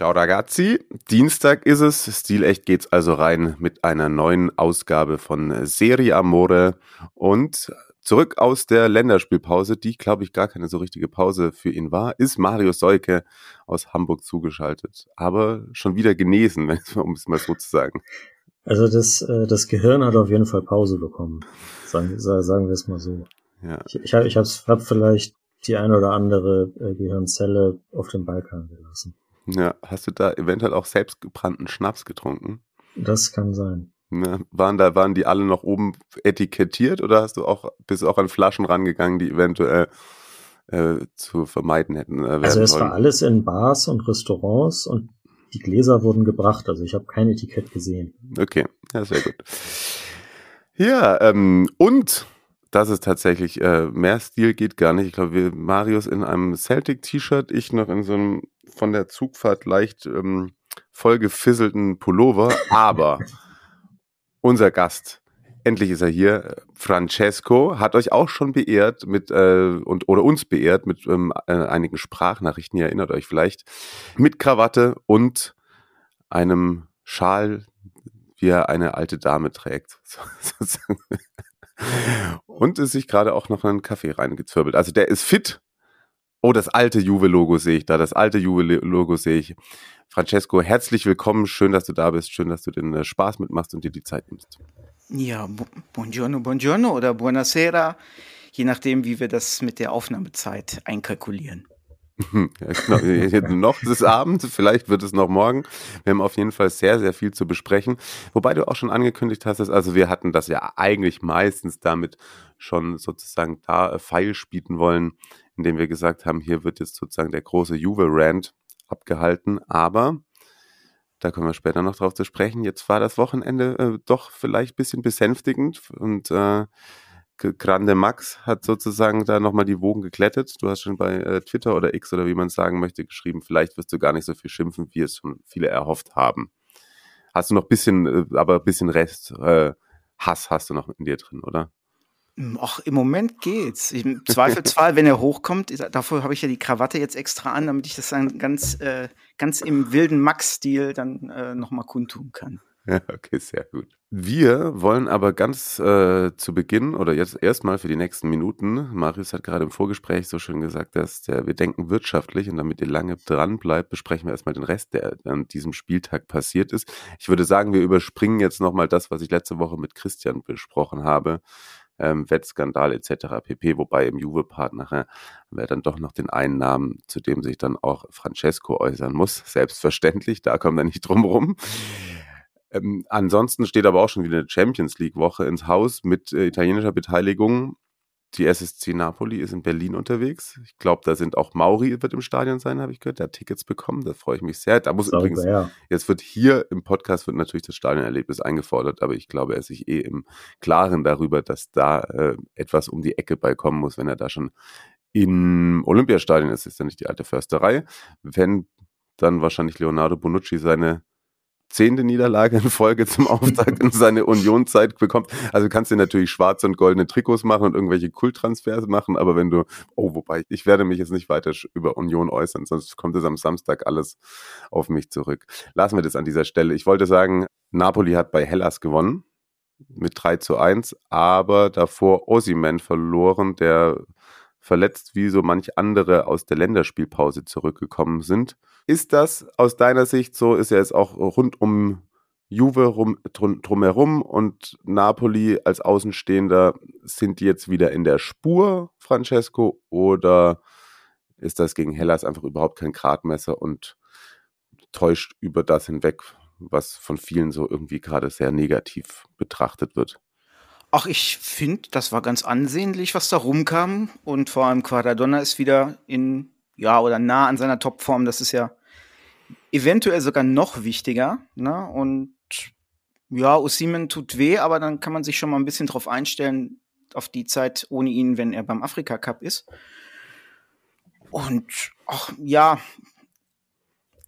Ciao ragazzi, Dienstag ist es, stilecht geht's also rein mit einer neuen Ausgabe von Serie Amore und zurück aus der Länderspielpause, die glaube ich gar keine so richtige Pause für ihn war, ist Mario Seuke aus Hamburg zugeschaltet, aber schon wieder genesen, um es mal so zu sagen. Also das, äh, das Gehirn hat auf jeden Fall Pause bekommen, sagen, sagen wir es mal so. Ja. Ich, ich habe ich hab vielleicht die ein oder andere äh, Gehirnzelle auf dem Balkan gelassen. Ja, hast du da eventuell auch selbstgebrannten Schnaps getrunken? Das kann sein. Ja, waren da, waren die alle noch oben etikettiert oder hast du auch, bist du auch an Flaschen rangegangen, die eventuell äh, zu vermeiden hätten? Äh, Also es sollen? war alles in Bars und Restaurants und die Gläser wurden gebracht. Also ich habe kein Etikett gesehen. Okay, ja, sehr gut. Ja, ähm, und das ist tatsächlich, äh, mehr Stil geht gar nicht. Ich glaube, wir, Marius in einem Celtic-T-Shirt, ich noch in so einem von der Zugfahrt leicht ähm, vollgefisselten Pullover, aber unser Gast, endlich ist er hier, Francesco, hat euch auch schon beehrt mit äh, und oder uns beehrt mit ähm, äh, einigen Sprachnachrichten, ihr erinnert euch vielleicht, mit Krawatte und einem Schal, wie er eine alte Dame trägt. und ist sich gerade auch noch einen Kaffee reingezwirbelt. Also der ist fit. Oh, das alte Juve-Logo sehe ich da. Das alte Juve-Logo sehe ich. Francesco, herzlich willkommen. Schön, dass du da bist. Schön, dass du den äh, Spaß mitmachst und dir die Zeit nimmst. Ja, bu buongiorno, buongiorno oder buonasera, je nachdem, wie wir das mit der Aufnahmezeit einkalkulieren. Ja, genau. noch ist Abend, vielleicht wird es noch morgen. Wir haben auf jeden Fall sehr, sehr viel zu besprechen. Wobei du auch schon angekündigt hast, dass, also wir hatten das ja eigentlich meistens damit schon sozusagen da äh, Pfeil spielen wollen, indem wir gesagt haben, hier wird jetzt sozusagen der große Juve-Rant abgehalten. Aber da kommen wir später noch drauf zu sprechen. Jetzt war das Wochenende äh, doch vielleicht ein bisschen besänftigend und äh, Grande Max hat sozusagen da nochmal die Wogen geklettet. Du hast schon bei äh, Twitter oder X oder wie man es sagen möchte geschrieben, vielleicht wirst du gar nicht so viel schimpfen, wie es schon viele erhofft haben. Hast du noch ein bisschen, äh, aber ein bisschen Rest, äh, Hass hast du noch in dir drin, oder? Ach, im Moment geht's. Im Zweifelsfall, wenn er hochkommt, dafür habe ich ja die Krawatte jetzt extra an, damit ich das dann ganz, äh, ganz im wilden Max-Stil dann äh, nochmal kundtun kann. Ja, okay, sehr gut. Wir wollen aber ganz äh, zu Beginn oder jetzt erstmal für die nächsten Minuten, Marius hat gerade im Vorgespräch so schön gesagt, dass der, wir denken wirtschaftlich und damit ihr lange dran bleibt, besprechen wir erstmal den Rest, der an diesem Spieltag passiert ist. Ich würde sagen, wir überspringen jetzt nochmal das, was ich letzte Woche mit Christian besprochen habe. Ähm, Wettskandal etc. pp. Wobei im Juve-Part nachher wer dann doch noch den einen Namen, zu dem sich dann auch Francesco äußern muss. Selbstverständlich, da kommt er nicht drum rum. Ähm, ansonsten steht aber auch schon wieder eine Champions League Woche ins Haus mit äh, italienischer Beteiligung. Die SSC Napoli ist in Berlin unterwegs. Ich glaube, da sind auch Mauri wird im Stadion sein, habe ich gehört. Der hat Tickets bekommen. Da freue ich mich sehr. Da muss Sauber, übrigens, ja. jetzt wird hier im Podcast wird natürlich das Stadionerlebnis eingefordert, aber ich glaube, er ist sich eh im Klaren darüber, dass da äh, etwas um die Ecke bei kommen muss, wenn er da schon im Olympiastadion ist. Ist ja nicht die alte Försterei. Wenn dann wahrscheinlich Leonardo Bonucci seine zehnte Niederlage in Folge zum Auftakt in seine Unionzeit bekommt. Also kannst du natürlich schwarze und goldene Trikots machen und irgendwelche Kulttransfers machen, aber wenn du, oh, wobei, ich werde mich jetzt nicht weiter über Union äußern, sonst kommt es am Samstag alles auf mich zurück. Lassen wir das an dieser Stelle. Ich wollte sagen, Napoli hat bei Hellas gewonnen mit 3 zu 1, aber davor Osimen verloren, der verletzt wie so manch andere aus der Länderspielpause zurückgekommen sind. Ist das aus deiner Sicht so, ist ja jetzt auch rund um Juve rum, drum, drumherum und Napoli als Außenstehender, sind die jetzt wieder in der Spur, Francesco, oder ist das gegen Hellas einfach überhaupt kein Gradmesser und täuscht über das hinweg, was von vielen so irgendwie gerade sehr negativ betrachtet wird? Ach, ich finde, das war ganz ansehnlich, was da rumkam. Und vor allem Quadradonna ist wieder in, ja, oder nah an seiner Topform. Das ist ja eventuell sogar noch wichtiger. Ne? Und ja, Osimen tut weh, aber dann kann man sich schon mal ein bisschen drauf einstellen, auf die Zeit ohne ihn, wenn er beim Afrika Cup ist. Und ach, ja,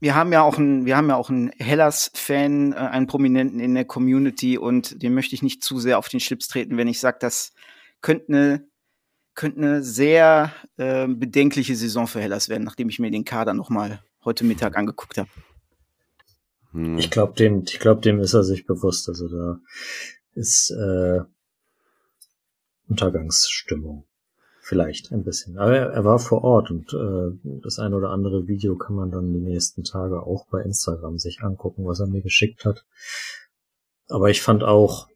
wir haben ja auch einen, wir haben ja auch einen Hellas-Fan, äh, einen Prominenten in der Community und dem möchte ich nicht zu sehr auf den Schlips treten, wenn ich sage, das könnte eine könnte eine sehr äh, bedenkliche Saison für Hellas werden, nachdem ich mir den Kader noch mal heute Mittag angeguckt habe. Hm. Ich glaube, dem, ich glaube, dem ist er sich bewusst. Also da ist äh, Untergangsstimmung. Vielleicht ein bisschen. Aber er, er war vor Ort und äh, das ein oder andere Video kann man dann die nächsten Tage auch bei Instagram sich angucken, was er mir geschickt hat. Aber ich fand auch,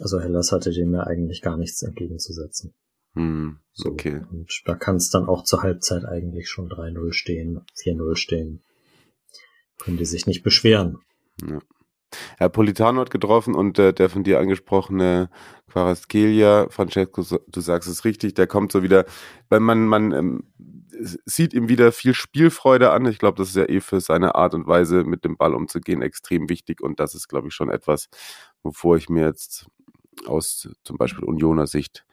also Hellas hatte dem ja eigentlich gar nichts entgegenzusetzen. Hm, okay. So, und da kann es dann auch zur Halbzeit eigentlich schon 3-0 stehen, 4-0 stehen. Können die sich nicht beschweren. Ja. Herr Politano hat getroffen und äh, der von dir angesprochene Quaraskelia, Francesco, du sagst es richtig, der kommt so wieder, weil man, man ähm, sieht ihm wieder viel Spielfreude an. Ich glaube, das ist ja eh für seine Art und Weise, mit dem Ball umzugehen, extrem wichtig und das ist, glaube ich, schon etwas, wovor ich mir jetzt aus zum Beispiel Unioner Sicht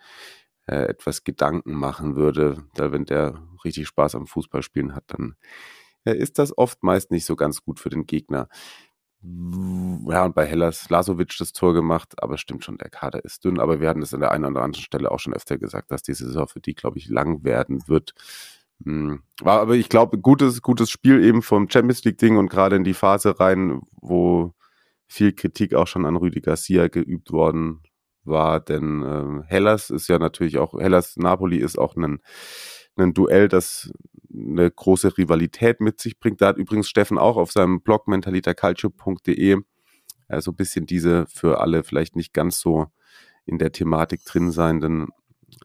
äh, etwas Gedanken machen würde, da wenn der richtig Spaß am Fußballspielen hat, dann äh, ist das oft meist nicht so ganz gut für den Gegner. Ja, und bei Hellas Lasovic das Tor gemacht, aber stimmt schon, der Kader ist dünn, aber wir hatten das an der einen oder anderen Stelle auch schon öfter gesagt, dass die Saison für die, glaube ich, lang werden wird. Hm, war aber, ich glaube, gutes, gutes Spiel eben vom Champions League-Ding und gerade in die Phase rein, wo viel Kritik auch schon an Rüdi Garcia geübt worden war, denn äh, Hellas ist ja natürlich auch, Hellas Napoli ist auch ein, ein Duell, das eine große Rivalität mit sich bringt. Da hat übrigens Steffen auch auf seinem Blog mentalitaculture.de äh, so ein bisschen diese für alle vielleicht nicht ganz so in der Thematik drin seienden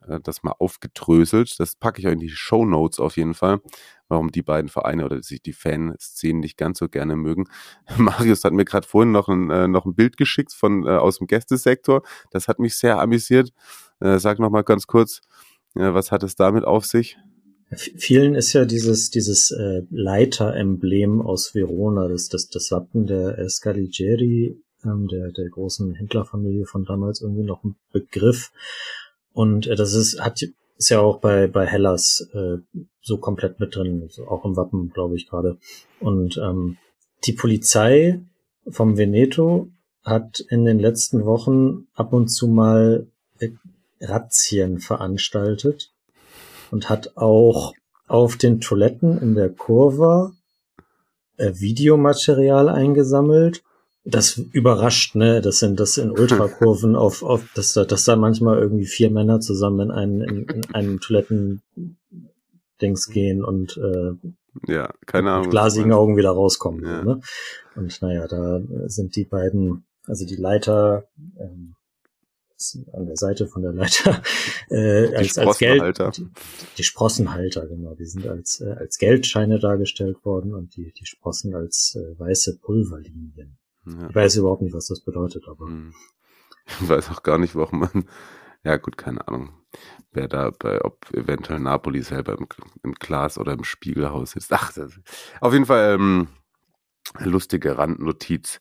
äh, das mal aufgedröselt. Das packe ich euch in die Show Notes auf jeden Fall, warum die beiden Vereine oder sich die Fanszenen nicht ganz so gerne mögen. Marius hat mir gerade vorhin noch ein, äh, noch ein Bild geschickt von aus dem Gästesektor. Das hat mich sehr amüsiert. Sag noch mal ganz kurz, was hat es damit auf sich? Vielen ist ja dieses, dieses äh, Leiter-Emblem aus Verona, das, das, das Wappen der Scaligeri, ähm, der, der großen Händlerfamilie von damals irgendwie noch ein Begriff. Und äh, das ist, hat, ist ja auch bei, bei Hellas äh, so komplett mit drin, auch im Wappen, glaube ich gerade. Und ähm, die Polizei vom Veneto hat in den letzten Wochen ab und zu mal äh, Razzien veranstaltet und hat auch auf den Toiletten in der Kurve äh, Videomaterial eingesammelt. Das überrascht, ne? Das sind das in Ultrakurven auf, auf dass da, dass da manchmal irgendwie vier Männer zusammen in einen, in, in einem Toilettendings gehen und äh, ja, keine Ahnung. Mit glasigen Augen wieder rauskommen. Ja. Ne? Und naja, da sind die beiden, also die Leiter, ähm, an der Seite von der Leiter äh, als, als Geld die, die Sprossenhalter genau. Die sind als äh, als Geldscheine dargestellt worden und die die Sprossen als äh, weiße Pulverlinien. Ja. ich weiß überhaupt nicht was das bedeutet aber hm. ich weiß auch gar nicht warum man ja gut keine Ahnung wer da bei ob eventuell Napoli selber im, im Glas oder im Spiegelhaus ist. Ach das, auf jeden Fall ähm, lustige Randnotiz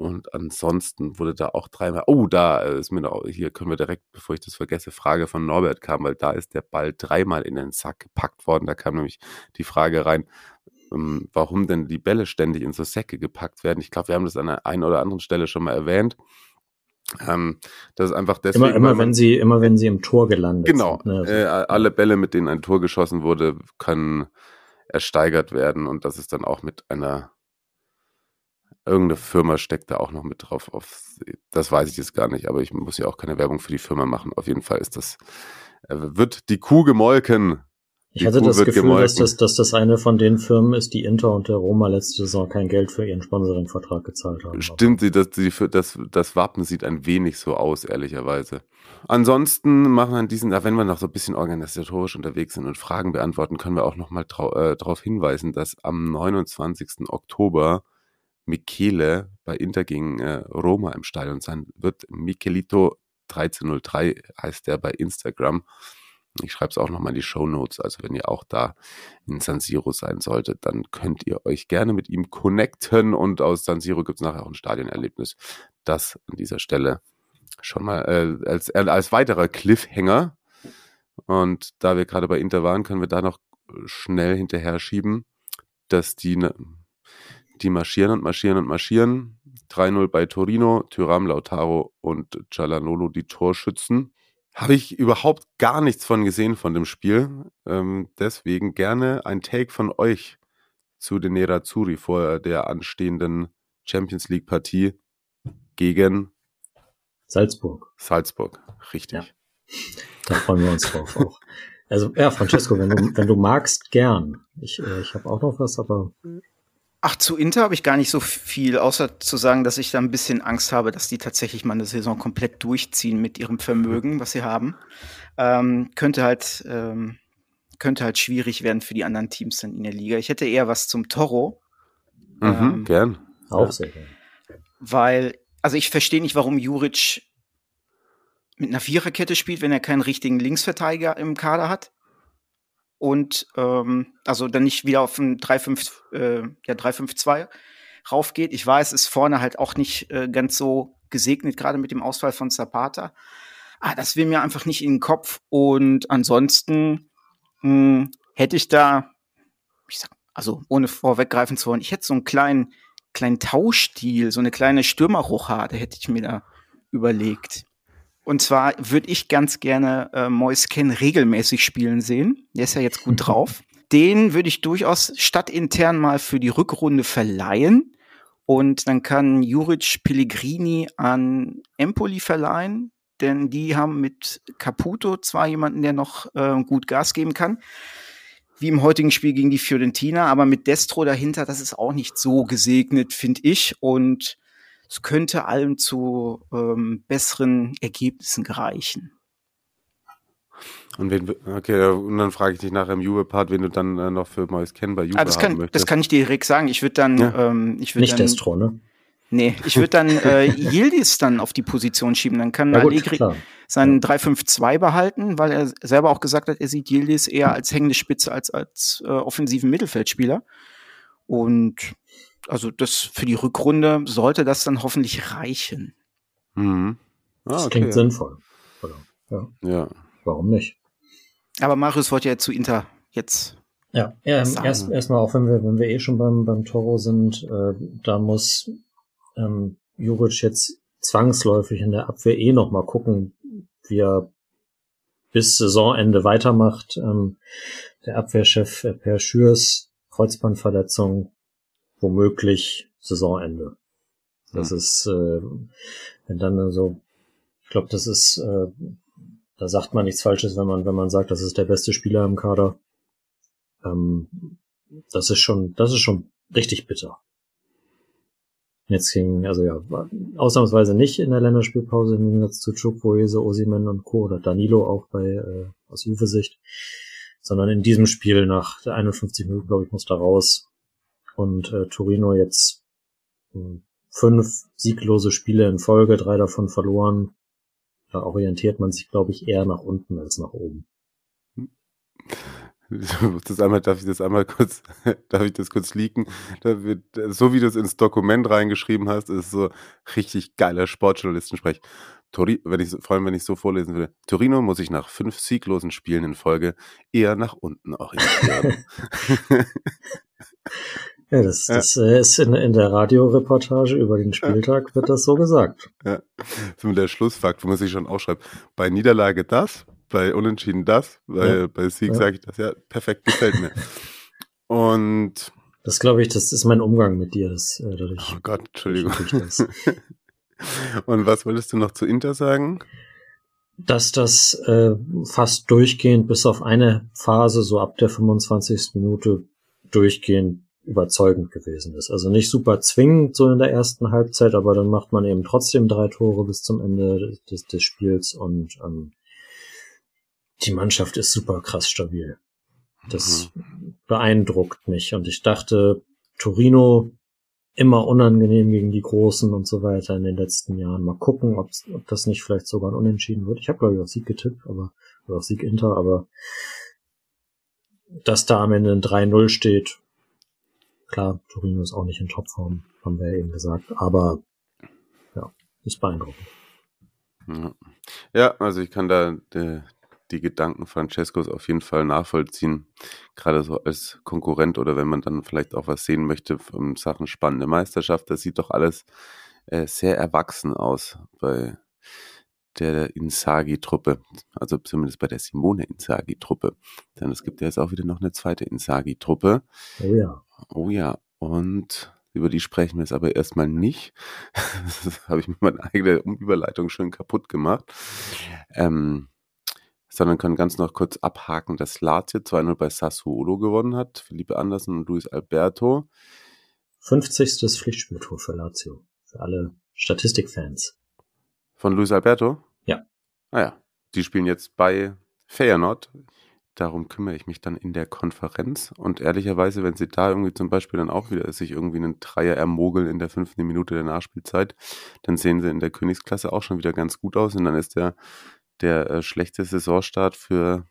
und ansonsten wurde da auch dreimal, oh, da ist mir noch, hier können wir direkt, bevor ich das vergesse, Frage von Norbert kam, weil da ist der Ball dreimal in den Sack gepackt worden. Da kam nämlich die Frage rein, ähm, warum denn die Bälle ständig in so Säcke gepackt werden. Ich glaube, wir haben das an der einen oder anderen Stelle schon mal erwähnt. Ähm, das ist einfach deswegen. Immer, immer wenn sie, immer wenn sie im Tor gelandet genau, sind. Genau. Ne? Äh, alle Bälle, mit denen ein Tor geschossen wurde, können ersteigert werden und das ist dann auch mit einer Irgendeine Firma steckt da auch noch mit drauf. Auf, das weiß ich jetzt gar nicht, aber ich muss ja auch keine Werbung für die Firma machen. Auf jeden Fall ist das, äh, wird die Kuh gemolken. Die ich hatte Kuh das Gefühl, dass das, dass das eine von den Firmen ist, die Inter und der Roma letzte Saison kein Geld für ihren Sponsoring-Vertrag gezahlt haben. Stimmt, das, das, das Wappen sieht ein wenig so aus, ehrlicherweise. Ansonsten machen wir an diesen, wenn wir noch so ein bisschen organisatorisch unterwegs sind und Fragen beantworten, können wir auch noch mal äh, darauf hinweisen, dass am 29. Oktober Michele bei Inter gegen äh, Roma im Stadion sein wird. Michelito 1303 heißt der bei Instagram. Ich schreibe es auch nochmal in die Show Notes. Also wenn ihr auch da in San Siro sein solltet, dann könnt ihr euch gerne mit ihm connecten. Und aus San Siro gibt es nachher auch ein Stadionerlebnis. Das an dieser Stelle schon mal äh, als, äh, als weiterer Cliffhanger. Und da wir gerade bei Inter waren, können wir da noch schnell hinterher schieben, dass die, ne, die marschieren und marschieren und marschieren. 3-0 bei Torino, Tyram, Lautaro und Cialanolo die Torschützen. Habe ich überhaupt gar nichts von gesehen von dem Spiel. Ähm, deswegen gerne ein Take von euch zu den Nerazzurri vor der anstehenden Champions League Partie gegen Salzburg. Salzburg, richtig. Ja. Da freuen wir uns drauf auch. Also ja, Francesco, wenn du, wenn du magst, gern. Ich, äh, ich habe auch noch was, aber Ach, zu Inter habe ich gar nicht so viel, außer zu sagen, dass ich da ein bisschen Angst habe, dass die tatsächlich mal eine Saison komplett durchziehen mit ihrem Vermögen, was sie haben. Ähm, könnte halt, ähm, könnte halt schwierig werden für die anderen Teams dann in der Liga. Ich hätte eher was zum Toro. Mhm, Ähm, gern. auch sehr gern. Weil, also ich verstehe nicht, warum Juric mit einer Viererkette spielt, wenn er keinen richtigen Linksverteidiger im Kader hat. Und ähm, also dann nicht wieder auf ein 3-5, äh, ja, 3-5-2 raufgeht. Ich weiß, ist vorne halt auch nicht äh, ganz so gesegnet, gerade mit dem Ausfall von Zapata. Ah, das will mir einfach nicht in den Kopf. Und ansonsten mh, hätte ich da, ich sag, also ohne vorweggreifen zu wollen, ich hätte so einen kleinen, kleinen Tauschstil, so eine kleine Stürmerrochade hätte ich mir da überlegt. Und zwar würde ich ganz gerne äh, Mois Ken regelmäßig spielen sehen. Der ist ja jetzt gut drauf. Den würde ich durchaus stadtintern mal für die Rückrunde verleihen. Und dann kann Juric Pellegrini an Empoli verleihen, denn die haben mit Caputo zwar jemanden, der noch äh, gut Gas geben kann, wie im heutigen Spiel gegen die Fiorentina, aber mit Destro dahinter, das ist auch nicht so gesegnet, finde ich. Und es könnte allem zu ähm, besseren Ergebnissen gereichen. Und wen, okay, und dann frage ich dich nachher im Juve-Part, wen du dann äh, noch für Neues kennen bei Juve Ah, das, haben kann, möchtest. das kann ich dir direkt sagen. Ich würde dann, Ja. ähm, ich würde Nicht dann, Destro, ne? nee, ich würde dann äh, Yildiz dann auf die Position schieben. Dann kann Ja gut, Allegri klar. seinen 3-5-2 behalten, weil er selber auch gesagt hat, er sieht Yildiz eher als hängende Spitze als als äh, offensiven Mittelfeldspieler. Und also das für die Rückrunde sollte das dann hoffentlich reichen. Mhm. Ah, Das okay. klingt sinnvoll. Oder? Ja, Ja. warum nicht? Aber Marius wollte ja zu Inter jetzt. Ja, ja Sagen. erst erstmal auch wenn wir wenn wir eh schon beim beim Toro sind, äh, da muss ähm, Juric jetzt zwangsläufig in der Abwehr eh noch mal gucken, wie er bis Saisonende weitermacht. Ähm, der Abwehrchef äh, Per Schürs Kreuzbandverletzung womöglich Saisonende. Das Hm. ist äh, wenn dann so ich glaube, das ist äh, da sagt man nichts Falsches, wenn man wenn man sagt, das ist der beste Spieler im Kader. Ähm, das ist schon, das ist schon richtig bitter. Jetzt ging, also ja, ausnahmsweise nicht in der Länderspielpause im Gegensatz zu Chukwueze, Osimen und Co. oder Danilo auch bei äh, aus Juve-Sicht, sondern in diesem Spiel nach der 51 Minuten, glaube ich, muss da raus. Und äh, Torino jetzt mh, fünf sieglose Spiele in Folge, drei davon verloren. Da orientiert man sich, glaube ich, eher nach unten als nach oben. Das einmal, darf ich das einmal kurz, darf ich das kurz leaken? Da wird, so wie du es ins Dokument reingeschrieben hast, ist so richtig geiler Sportjournalistensprech. Tori, wenn ich, vor allem wenn ich so vorlesen will. Torino muss sich nach fünf sieglosen Spielen in Folge eher nach unten orientieren. Ja, das, Ja. das äh, ist in, in der Radioreportage über den Spieltag wird das so gesagt. ja. So mit der Schlussfakt, wo man sich schon aufschreibt. Bei Niederlage das, bei Unentschieden das, bei, Ja. bei Sieg Ja. sage ich das. Ja, perfekt, gefällt mir. Und, Das glaube ich, das ist mein Umgang mit dir. Das, äh, dadurch, oh Gott, Entschuldigung. das. Und was wolltest du noch zu Inter sagen? Dass das äh, fast durchgehend bis auf eine Phase, so ab der 25. Minute, durchgehend überzeugend gewesen ist. Also nicht super zwingend so in der ersten Halbzeit, aber dann macht man eben trotzdem drei Tore bis zum Ende des, des Spiels und ähm, die Mannschaft ist super krass stabil. Das beeindruckt mich. Und ich dachte, Torino immer unangenehm gegen die Großen und so weiter in den letzten Jahren. Mal gucken, ob's- ob das nicht vielleicht sogar ein Unentschieden wird. Ich habe, glaube ich, auf Sieg getippt, aber oder auf Sieg Inter, aber dass da am Ende ein 3-0 steht, klar, Torino ist auch nicht in Topform, haben wir ja eben gesagt, aber ja, ist beeindruckend. Ja, also ich kann da die, die Gedanken Francescos auf jeden Fall nachvollziehen, gerade so als Konkurrent oder wenn man dann vielleicht auch was sehen möchte von Sachen spannende Meisterschaft, das sieht doch alles äh, sehr erwachsen aus bei der Insagi-Truppe, also zumindest bei der Simone Insagi-Truppe. Denn es gibt ja jetzt auch wieder noch eine zweite Insagi-Truppe. Oh ja. Oh ja, und über die sprechen wir jetzt aber erstmal nicht. Das habe ich mit meiner eigenen Überleitung schön kaputt gemacht. Ähm, sondern können ganz noch kurz abhaken, dass Lazio 2-0 bei Sassuolo gewonnen hat. Philippe Andersen und Luis Alberto. 50. Pflichtspieltor für Lazio. Für alle Statistikfans. Von Luis Alberto? Ja. Ah ja. Die spielen jetzt bei Feyenoord darum kümmere ich mich dann in der Konferenz. Und ehrlicherweise, wenn sie da irgendwie zum Beispiel dann auch wieder sich irgendwie einen Dreier ermogeln in der fünften Minute der Nachspielzeit, dann sehen sie in der Königsklasse auch schon wieder ganz gut aus. Und dann ist der, der äh, schlechte Saisonstart für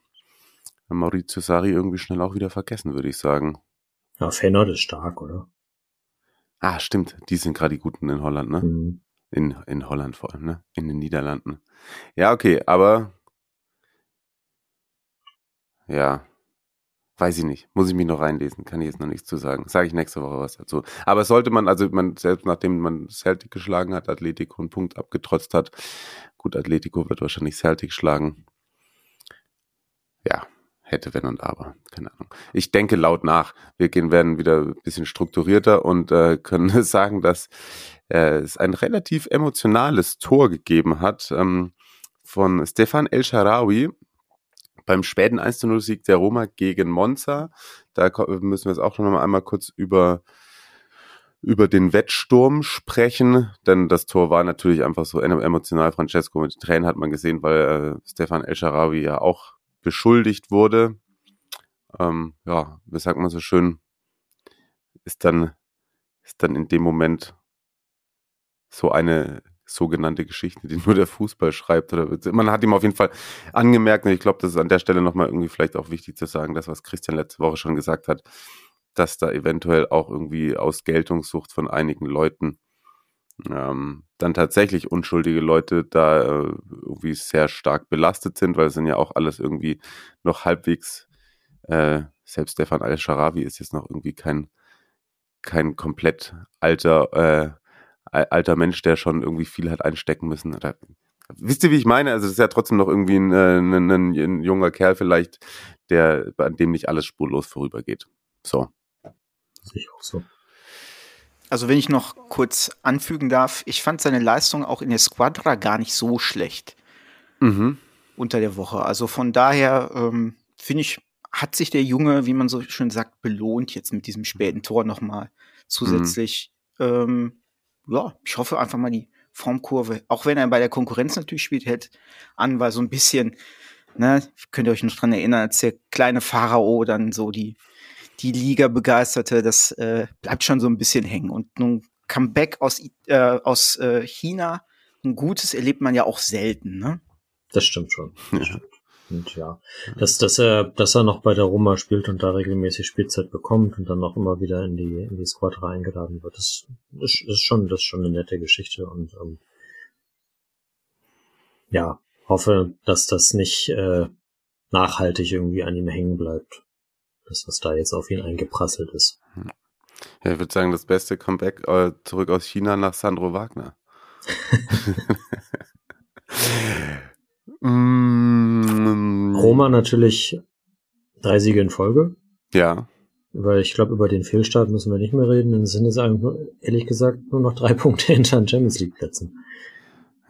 Maurizio Sari irgendwie schnell auch wieder vergessen, würde ich sagen. Ja, Feyenoord ist stark, oder? Ah, stimmt. Die sind gerade die Guten in Holland, ne? Mhm. In, in Holland vor allem, ne? In den Niederlanden. Ja, okay, aber ja, weiß ich nicht. Muss ich mich noch reinlesen, kann ich jetzt noch nichts zu sagen. Sage ich nächste Woche was dazu. Aber sollte man, also man, selbst nachdem man Celtic geschlagen hat, Atletico einen Punkt abgetrotzt hat, gut, Atletico wird wahrscheinlich Celtic schlagen. Ja, hätte, wenn und aber. Keine Ahnung. Ich denke laut nach. Wir gehen, werden wieder ein bisschen strukturierter und äh, können sagen, dass äh, es ein relativ emotionales Tor gegeben hat ähm, von Stefan El Sharawi beim späten 1 0 Sieg der Roma gegen Monza. Da müssen wir jetzt auch noch mal einmal kurz über über den Wettsturm sprechen, denn das Tor war natürlich einfach so emotional. Francesco mit Tränen hat man gesehen, weil äh, Stefan El Sharawi ja auch beschuldigt wurde. Ähm, ja, wie sagt man so schön, ist dann, ist dann in dem Moment so eine sogenannte Geschichte, die nur der Fußball schreibt. Oder man hat ihm auf jeden Fall angemerkt, und ich glaube, das ist an der Stelle nochmal irgendwie vielleicht auch wichtig zu sagen, das, was Christian letzte Woche schon gesagt hat, dass da eventuell auch irgendwie aus Geltungssucht von einigen Leuten ähm, dann tatsächlich unschuldige Leute da äh, irgendwie sehr stark belastet sind, weil es sind ja auch alles irgendwie noch halbwegs, äh, selbst Stefan Al-Sharawi ist jetzt noch irgendwie kein, kein komplett alter äh, alter Mensch, der schon irgendwie viel hat einstecken müssen. Oder, wisst ihr, wie ich meine? Also es ist ja trotzdem noch irgendwie ein, äh, ein, ein, ein junger Kerl vielleicht, der an dem nicht alles spurlos vorübergeht. So. Sehe ich auch so. Also wenn ich noch kurz anfügen darf, ich fand seine Leistung auch in der Squadra gar nicht so schlecht Mhm. unter der Woche. Also von daher ähm, finde ich, hat sich der Junge, wie man so schön sagt, belohnt jetzt mit diesem späten Tor nochmal zusätzlich. Ähm, ja, ich hoffe einfach mal die Formkurve, auch wenn er bei der Konkurrenz natürlich spielt, hält an, weil so ein bisschen, ne, könnt ihr euch noch dran erinnern, als der kleine Pharao dann so die, die Liga begeisterte, das äh, bleibt schon so ein bisschen hängen. Und nun Comeback aus, äh, aus äh, China, ein gutes erlebt man ja auch selten, ne? Das stimmt schon. Das Ja. Und ja, dass, dass er, dass er noch bei der Roma spielt und da regelmäßig Spielzeit bekommt und dann auch immer wieder in die, in die Squadra eingeladen wird, das ist, ist schon, das ist schon eine nette Geschichte und, ähm, ja, hoffe, dass das nicht, äh, nachhaltig irgendwie an ihm hängen bleibt. Das, was da jetzt auf ihn eingeprasselt ist. Ja, ich würde sagen, das beste Comeback äh, zurück aus China nach Sandro Wagner. mm, Roma natürlich drei Siege in Folge. Ja, Weil ich glaube, über den Fehlstart müssen wir nicht mehr reden. Dann sind es eigentlich nur, ehrlich gesagt nur noch drei Punkte hinter den Champions League Plätzen.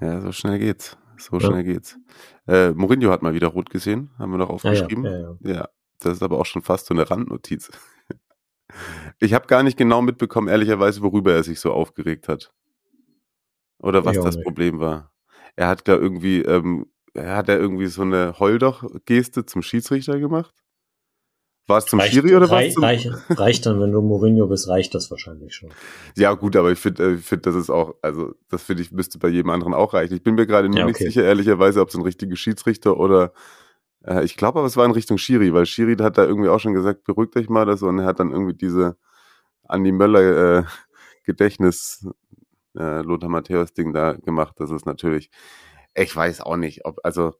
ja, so schnell geht's. So Ja. schnell geht's. Äh, Mourinho hat mal wieder rot gesehen, haben wir noch ja, aufgeschrieben. ja, ja. Ja, das ist aber auch schon fast so eine Randnotiz. Ich habe gar nicht genau mitbekommen, ehrlicherweise, worüber er sich so aufgeregt hat. Oder was das. Problem war. Er hat da irgendwie, ähm, hat er irgendwie so eine Heuldoch-Geste zum Schiedsrichter gemacht? War es zum Reicht, Schiri oder was? reich, reicht dann, wenn du Mourinho bist, reicht das wahrscheinlich schon. Ja, gut, aber ich finde, äh, ich find, das ist auch, also, das finde ich, müsste bei jedem anderen auch reichen. Ich bin mir gerade nur Ja, nicht okay. sicher, ehrlicherweise, ob es ein richtiger Schiedsrichter oder Äh, ich glaube aber, es war in Richtung Schiri, weil Schiri hat da irgendwie auch schon gesagt, beruhigt euch mal das und er hat dann irgendwie diese Andi Möller äh, Gedächtnis äh, Lothar Matthäus Ding da gemacht. Das ist natürlich, ich weiß auch nicht, ob, also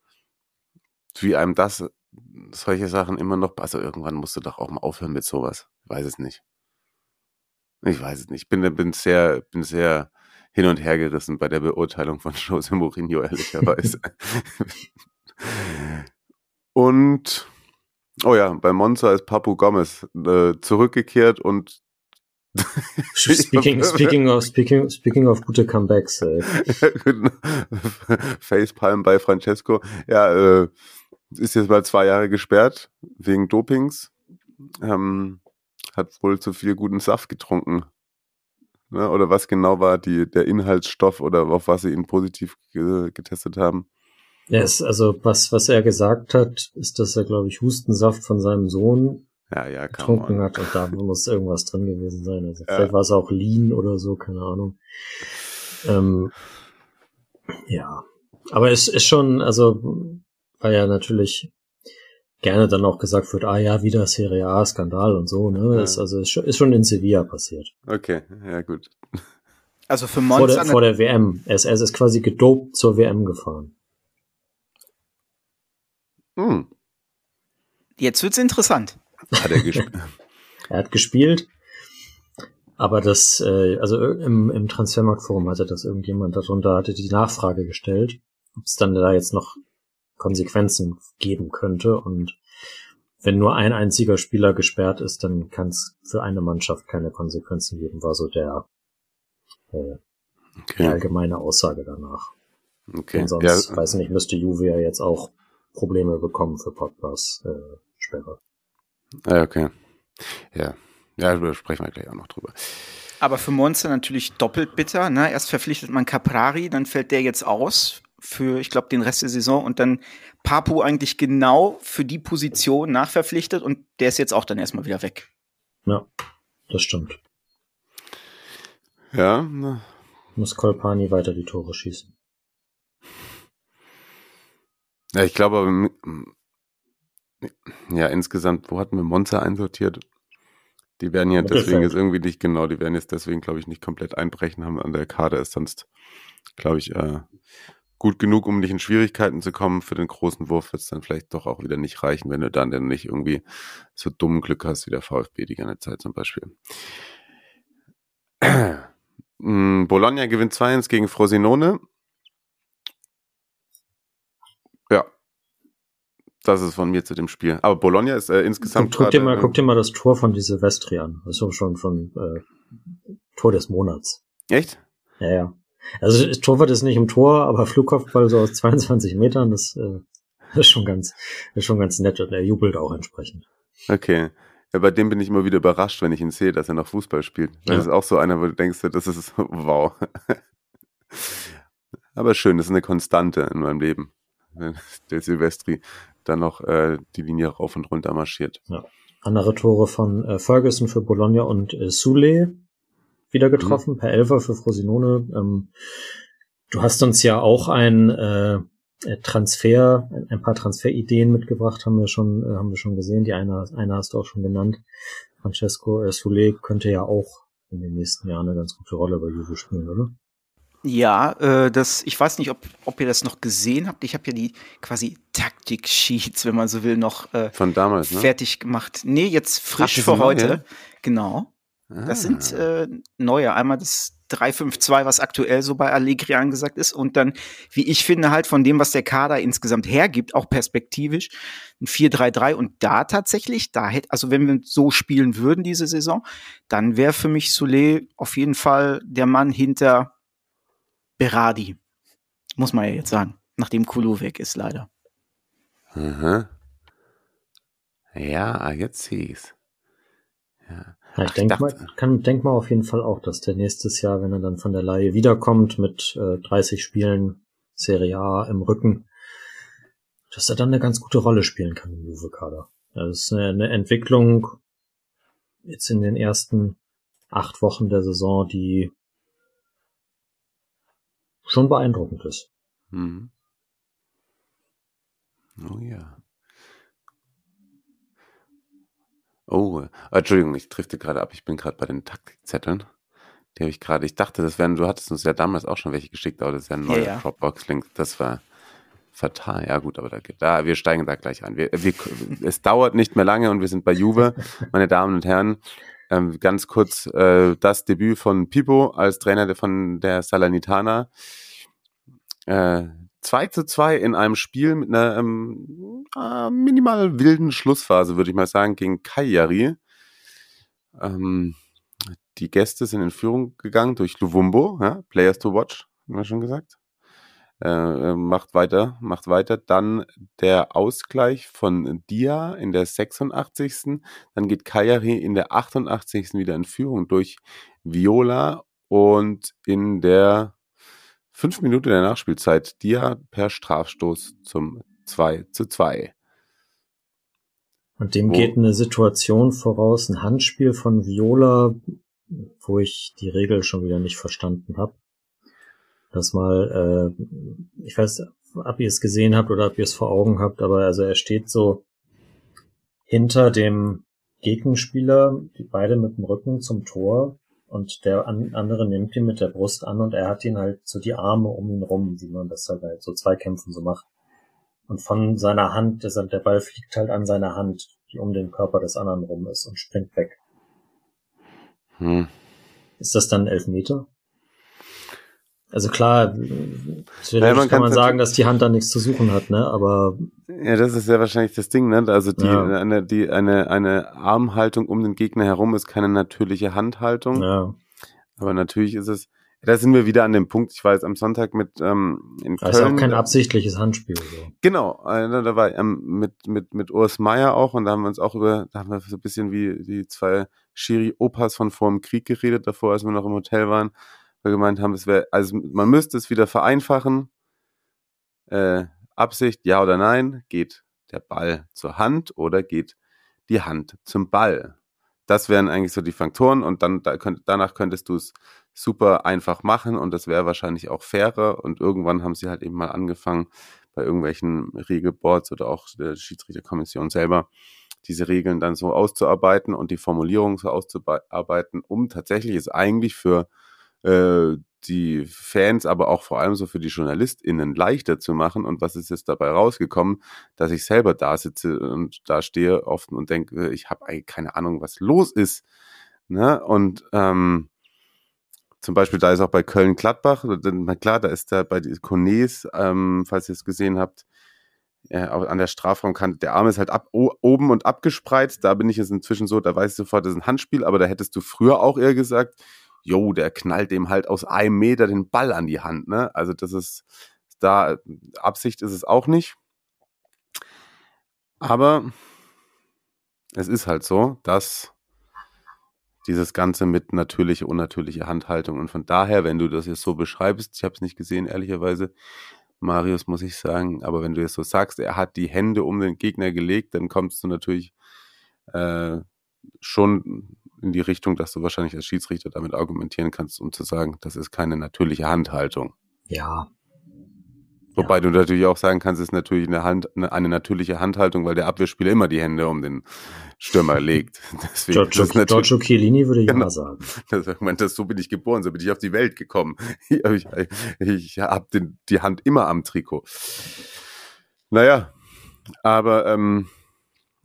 wie einem das, solche Sachen immer noch, also irgendwann musst du doch auch mal aufhören mit sowas. Ich weiß es nicht. Ich weiß es nicht. Ich bin, bin sehr, bin sehr hin und her gerissen bei der Beurteilung von Jose Mourinho, ehrlicherweise. und, oh ja, bei Monza ist Papu Gomez äh, zurückgekehrt und Speaking, speaking of, speaking, speaking of gute Comebacks. Ey. Facepalm bei Francesco. Ja, äh, ist jetzt mal zwei Jahre gesperrt wegen Dopings. Ähm, hat wohl zu viel guten Saft getrunken. Ne? Oder was genau war die, der Inhaltsstoff oder auf was sie ihn positiv ge getestet haben? Ja, es, also was, was er gesagt hat, ist, dass er, glaube ich, Hustensaft von seinem Sohn ja, ja, getrunken hat und da muss irgendwas drin gewesen sein. Also ja. vielleicht war es auch Lean oder so, keine Ahnung. Ähm, ja, aber es ist schon, also weil ja natürlich gerne dann auch gesagt wird, ah ja, wieder Serie A Skandal und so, ne? Ja. Ist, also ist schon, ist schon in Sevilla passiert. Okay, ja gut. Also für Monza vor der, vor der WM. Er ist, er ist quasi gedopt zur WM gefahren. Hm. Jetzt wird's interessant. Hat er gespielt? er hat gespielt. Aber das, äh, also im, im Transfermarktforum hatte das irgendjemand darunter, hatte die Nachfrage gestellt, ob es dann da jetzt noch Konsequenzen geben könnte. Und wenn nur ein einziger Spieler gesperrt ist, dann kann es für eine Mannschaft keine Konsequenzen geben, war so der, äh, okay. die allgemeine Aussage danach. Okay. Und sonst, ja. weiß nicht, müsste Juve ja jetzt auch Probleme bekommen für Pogba's äh, Sperre. Ja, okay. Ja. Ja, da sprechen wir gleich auch noch drüber. Aber für Monster natürlich doppelt bitter. Ne? Erst verpflichtet man Caprari, dann fällt der jetzt aus für, ich glaube, den Rest der Saison und dann Papu eigentlich genau für die Position nachverpflichtet und der ist jetzt auch dann erstmal wieder weg. Ja, das stimmt. Ja. Ne. Muss Kolpani weiter die Tore schießen. Ja, ich glaube, ja, insgesamt, wo hatten wir Monza einsortiert? Die werden ja deswegen jetzt irgendwie nicht genau, die werden jetzt deswegen, glaube ich, nicht komplett einbrechen haben an der Kader ist sonst, glaube ich, äh, gut genug, um nicht in Schwierigkeiten zu kommen. Für den großen Wurf wird es dann vielleicht doch auch wieder nicht reichen, wenn du dann denn nicht irgendwie so dummen Glück hast wie der VfB die ganze Zeit zum Beispiel. Mm, Bologna gewinnt 2-1 gegen Frosinone. Das ist von mir zu dem Spiel. Aber Bologna ist äh, insgesamt. Guck, guck, dir mal, äh, guck dir mal das Tor von die Silvestri an. Das ist schon von äh, Tor des Monats. Echt? Ja, ja. Also das Torwart ist nicht im Tor, aber Flugkopfball so aus 22 Metern, das, äh, das ist schon ganz, ist schon ganz nett und er jubelt auch entsprechend. Okay. Ja, bei dem bin ich immer wieder überrascht, wenn ich ihn sehe, dass er noch Fußball spielt. Ja. das ist auch so einer, wo du denkst, das ist wow. Aber schön, das ist eine Konstante in meinem Leben. Der Silvestri dann noch äh, die Linie rauf und runter marschiert. Ja. Andere Tore von äh, Ferguson für Bologna und äh, Sule wieder getroffen, mhm. per Elfer für Frosinone. Ähm, du hast uns ja auch ein äh, Transfer, ein paar Transferideen mitgebracht, haben wir schon, äh, haben wir schon gesehen. Die eine, eine hast du auch schon genannt. Francesco äh, Sule könnte ja auch in den nächsten Jahren eine ganz gute Rolle bei Juve spielen, oder? Ja, äh, das, ich weiß nicht, ob, ob ihr das noch gesehen habt. Ich habe ja die quasi Taktik-Sheets, wenn man so will, noch äh, von damals ne? fertig gemacht. Nee, jetzt frisch für heute. Neue? Genau. Ah. Das sind ah. äh, neue. Einmal das 352, was aktuell so bei Allegri angesagt ist. Und dann, wie ich finde, halt von dem, was der Kader insgesamt hergibt, auch perspektivisch, ein 4-3-3. Und da tatsächlich, da hätte, also wenn wir so spielen würden diese Saison, dann wäre für mich Soule auf jeden Fall der Mann hinter Berardi. Muss man ja jetzt sagen, nachdem Kulu weg ist, leider. Mhm. Ja, jetzt sehe ich's. Ja. ja ich denke mal, kann, denk mal auf jeden Fall auch, dass der nächstes Jahr, wenn er dann von der Laie wiederkommt mit äh, 30 Spielen Serie A im Rücken, dass er dann eine ganz gute Rolle spielen kann im Juve-Kader. Das ist eine, eine Entwicklung jetzt in den ersten acht Wochen der Saison, die schon beeindruckend ist. Mhm. Oh ja. Oh, Entschuldigung, ich triffte gerade ab. Ich bin gerade bei den Taktikzetteln. Die habe ich gerade, ich dachte, das wären, du hattest uns ja damals auch schon welche geschickt, aber das ist ja ein neuer ja, ja. Dropbox-Link. Das war fatal. Ja, gut, aber da, da wir steigen da gleich ein. Wir, wir, es dauert nicht mehr lange und wir sind bei Juve, meine Damen und Herren. Ähm, ganz kurz äh, das Debüt von Pipo als Trainer von der Salernitana. Äh, 2 zu 2 in einem Spiel mit einer ähm, äh, minimal wilden Schlussphase, würde ich mal sagen, gegen Cagliari. Ähm, die Gäste sind in Führung gegangen durch Luvumbo, ja, Players to Watch, haben wir schon gesagt. Äh, äh, macht weiter, macht weiter. Dann der Ausgleich von Dia in der 86. Dann geht Cagliari in der 88. wieder in Führung durch Viola und in der 5 Minuten der Nachspielzeit Dia per Strafstoß zum 2 zu 2. Und dem Wo? geht eine Situation voraus, ein Handspiel von Viola, wo ich die Regel schon wieder nicht verstanden habe das mal, äh, ich weiß, ob ihr es gesehen habt oder ob ihr es vor Augen habt, aber also er steht so hinter dem Gegenspieler, die beide mit dem Rücken zum Tor und der andere nimmt ihn mit der Brust an und er hat ihn halt so die Arme um ihn rum, wie man das halt bei so Zweikämpfen so macht. Und von seiner Hand, der Ball fliegt halt an seiner Hand, die um den Körper des anderen rum ist und springt weg. Hm. Ist das dann Elfmeter? Also klar, ja, man kann man sagen, dass die Hand da nichts zu suchen hat, ne? Aber ja, das ist ja wahrscheinlich das Ding, ne? Also die ja. eine die eine eine Armhaltung um den Gegner herum ist keine natürliche Handhaltung. Ja. Aber natürlich ist es. Da sind wir wieder an dem Punkt. Ich war jetzt am Sonntag mit ähm, in Köln. Das ist auch kein absichtliches Handspiel. So. Genau, äh, da war ähm, mit mit mit Urs Meier auch und da haben wir uns auch über, da haben wir so ein bisschen wie die zwei Schiri Opas von vor dem Krieg geredet davor, als wir noch im Hotel waren wir gemeint haben, es wäre, also man müsste es wieder vereinfachen. Äh, Absicht, ja oder nein, geht der Ball zur Hand oder geht die Hand zum Ball? Das wären eigentlich so die Faktoren und dann da könnt, danach könntest du es super einfach machen und das wäre wahrscheinlich auch fairer und irgendwann haben sie halt eben mal angefangen bei irgendwelchen Regelboards oder auch der Schiedsrichterkommission selber diese Regeln dann so auszuarbeiten und die Formulierung so auszuarbeiten, um tatsächlich es eigentlich für äh, die Fans, aber auch vor allem so für die JournalistInnen leichter zu machen. Und was ist jetzt dabei rausgekommen, dass ich selber da sitze und da stehe oft und denke, ich habe eigentlich keine Ahnung, was los ist. Ne? Und ähm, zum Beispiel, da ist auch bei Köln-Gladbach, na klar, da ist da bei Kones, ähm, falls ihr es gesehen habt, äh, an der Strafraumkante, der Arm ist halt ab, oben und abgespreizt. Da bin ich jetzt inzwischen so, da weiß ich sofort, das ist ein Handspiel, aber da hättest du früher auch eher gesagt, jo, der knallt dem halt aus einem Meter den Ball an die Hand. Ne? Also das ist da, Absicht ist es auch nicht. Aber es ist halt so, dass dieses Ganze mit natürliche, unnatürliche Handhaltung und von daher, wenn du das jetzt so beschreibst, ich habe es nicht gesehen, ehrlicherweise, Marius, muss ich sagen, aber wenn du jetzt so sagst, er hat die Hände um den Gegner gelegt, dann kommst du natürlich äh, schon in die Richtung, dass du wahrscheinlich als Schiedsrichter damit argumentieren kannst, um zu sagen, das ist keine natürliche Handhaltung. Ja. Wobei ja. du natürlich auch sagen kannst, es ist natürlich eine, Hand, eine, eine, natürliche Handhaltung, weil der Abwehrspieler immer die Hände um den Stürmer legt. Deswegen, Giorgio, Giorgio Chiellini würde ich genau, immer sagen. Das, das, so bin ich geboren, so bin ich auf die Welt gekommen. Ich, ich, ich habe die Hand immer am Trikot. Naja, aber ähm,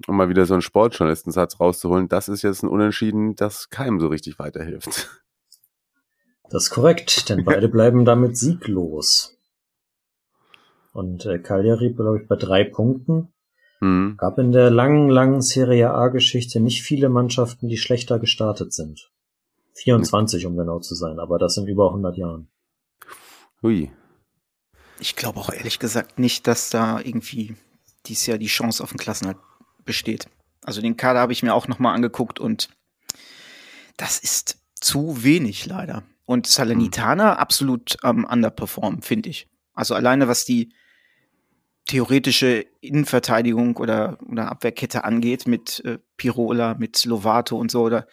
um mal wieder so einen Sportjournalistensatz rauszuholen, das ist jetzt ein Unentschieden, das keinem so richtig weiterhilft. Das ist korrekt, denn beide bleiben damit sieglos. Und äh, Cagliari, glaube ich, bei drei Punkten. Mhm. Gab in der langen, langen Serie A-Geschichte nicht viele Mannschaften, die schlechter gestartet sind. 24, um genau zu sein, aber das in über 100 Jahren. Hui. Ich glaube auch ehrlich gesagt nicht, dass da irgendwie dies Jahr die Chance auf den Klassenhalt besteht. Also den Kader habe ich mir auch nochmal angeguckt und das ist zu wenig leider. Und Salernitana mhm. absolut ähm, underperformen, finde ich. Also alleine was die theoretische Innenverteidigung oder, oder Abwehrkette angeht mit äh, Pirola, mit Lovato und so, oder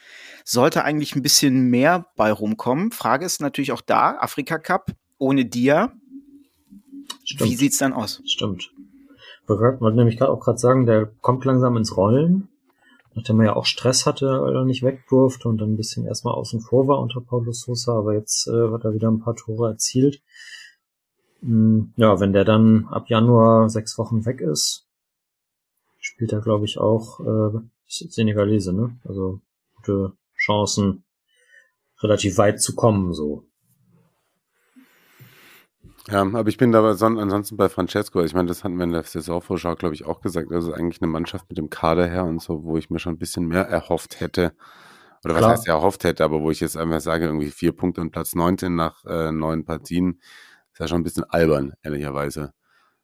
sollte eigentlich ein bisschen mehr bei rumkommen. Frage ist natürlich auch da, Afrika Cup ohne Dia. Stimmt. Wie sieht's dann aus? Stimmt. Ich wollte nämlich auch gerade sagen, der kommt langsam ins Rollen. nachdem er ja auch Stress hatte, weil er nicht weg und dann ein bisschen erstmal außen vor war unter Paulo Sosa, aber jetzt äh, hat er wieder ein paar Tore erzielt. Hm, ja, wenn der dann ab Januar sechs Wochen weg ist, spielt er, glaube ich, auch äh, Senegalese, ne? Also gute Chancen, relativ weit zu kommen, so. Ja, aber ich bin da ansonsten bei Francesco. Ich meine, das hatten wir in der Saisonvorschau, glaube ich, auch gesagt. Also eigentlich eine Mannschaft mit dem Kader her und so, wo ich mir schon ein bisschen mehr erhofft hätte. Oder was Klar. heißt erhofft hätte, aber wo ich jetzt einfach sage, irgendwie vier Punkte und Platz 19 nach äh, neun Partien, ist ja schon ein bisschen albern, ehrlicherweise.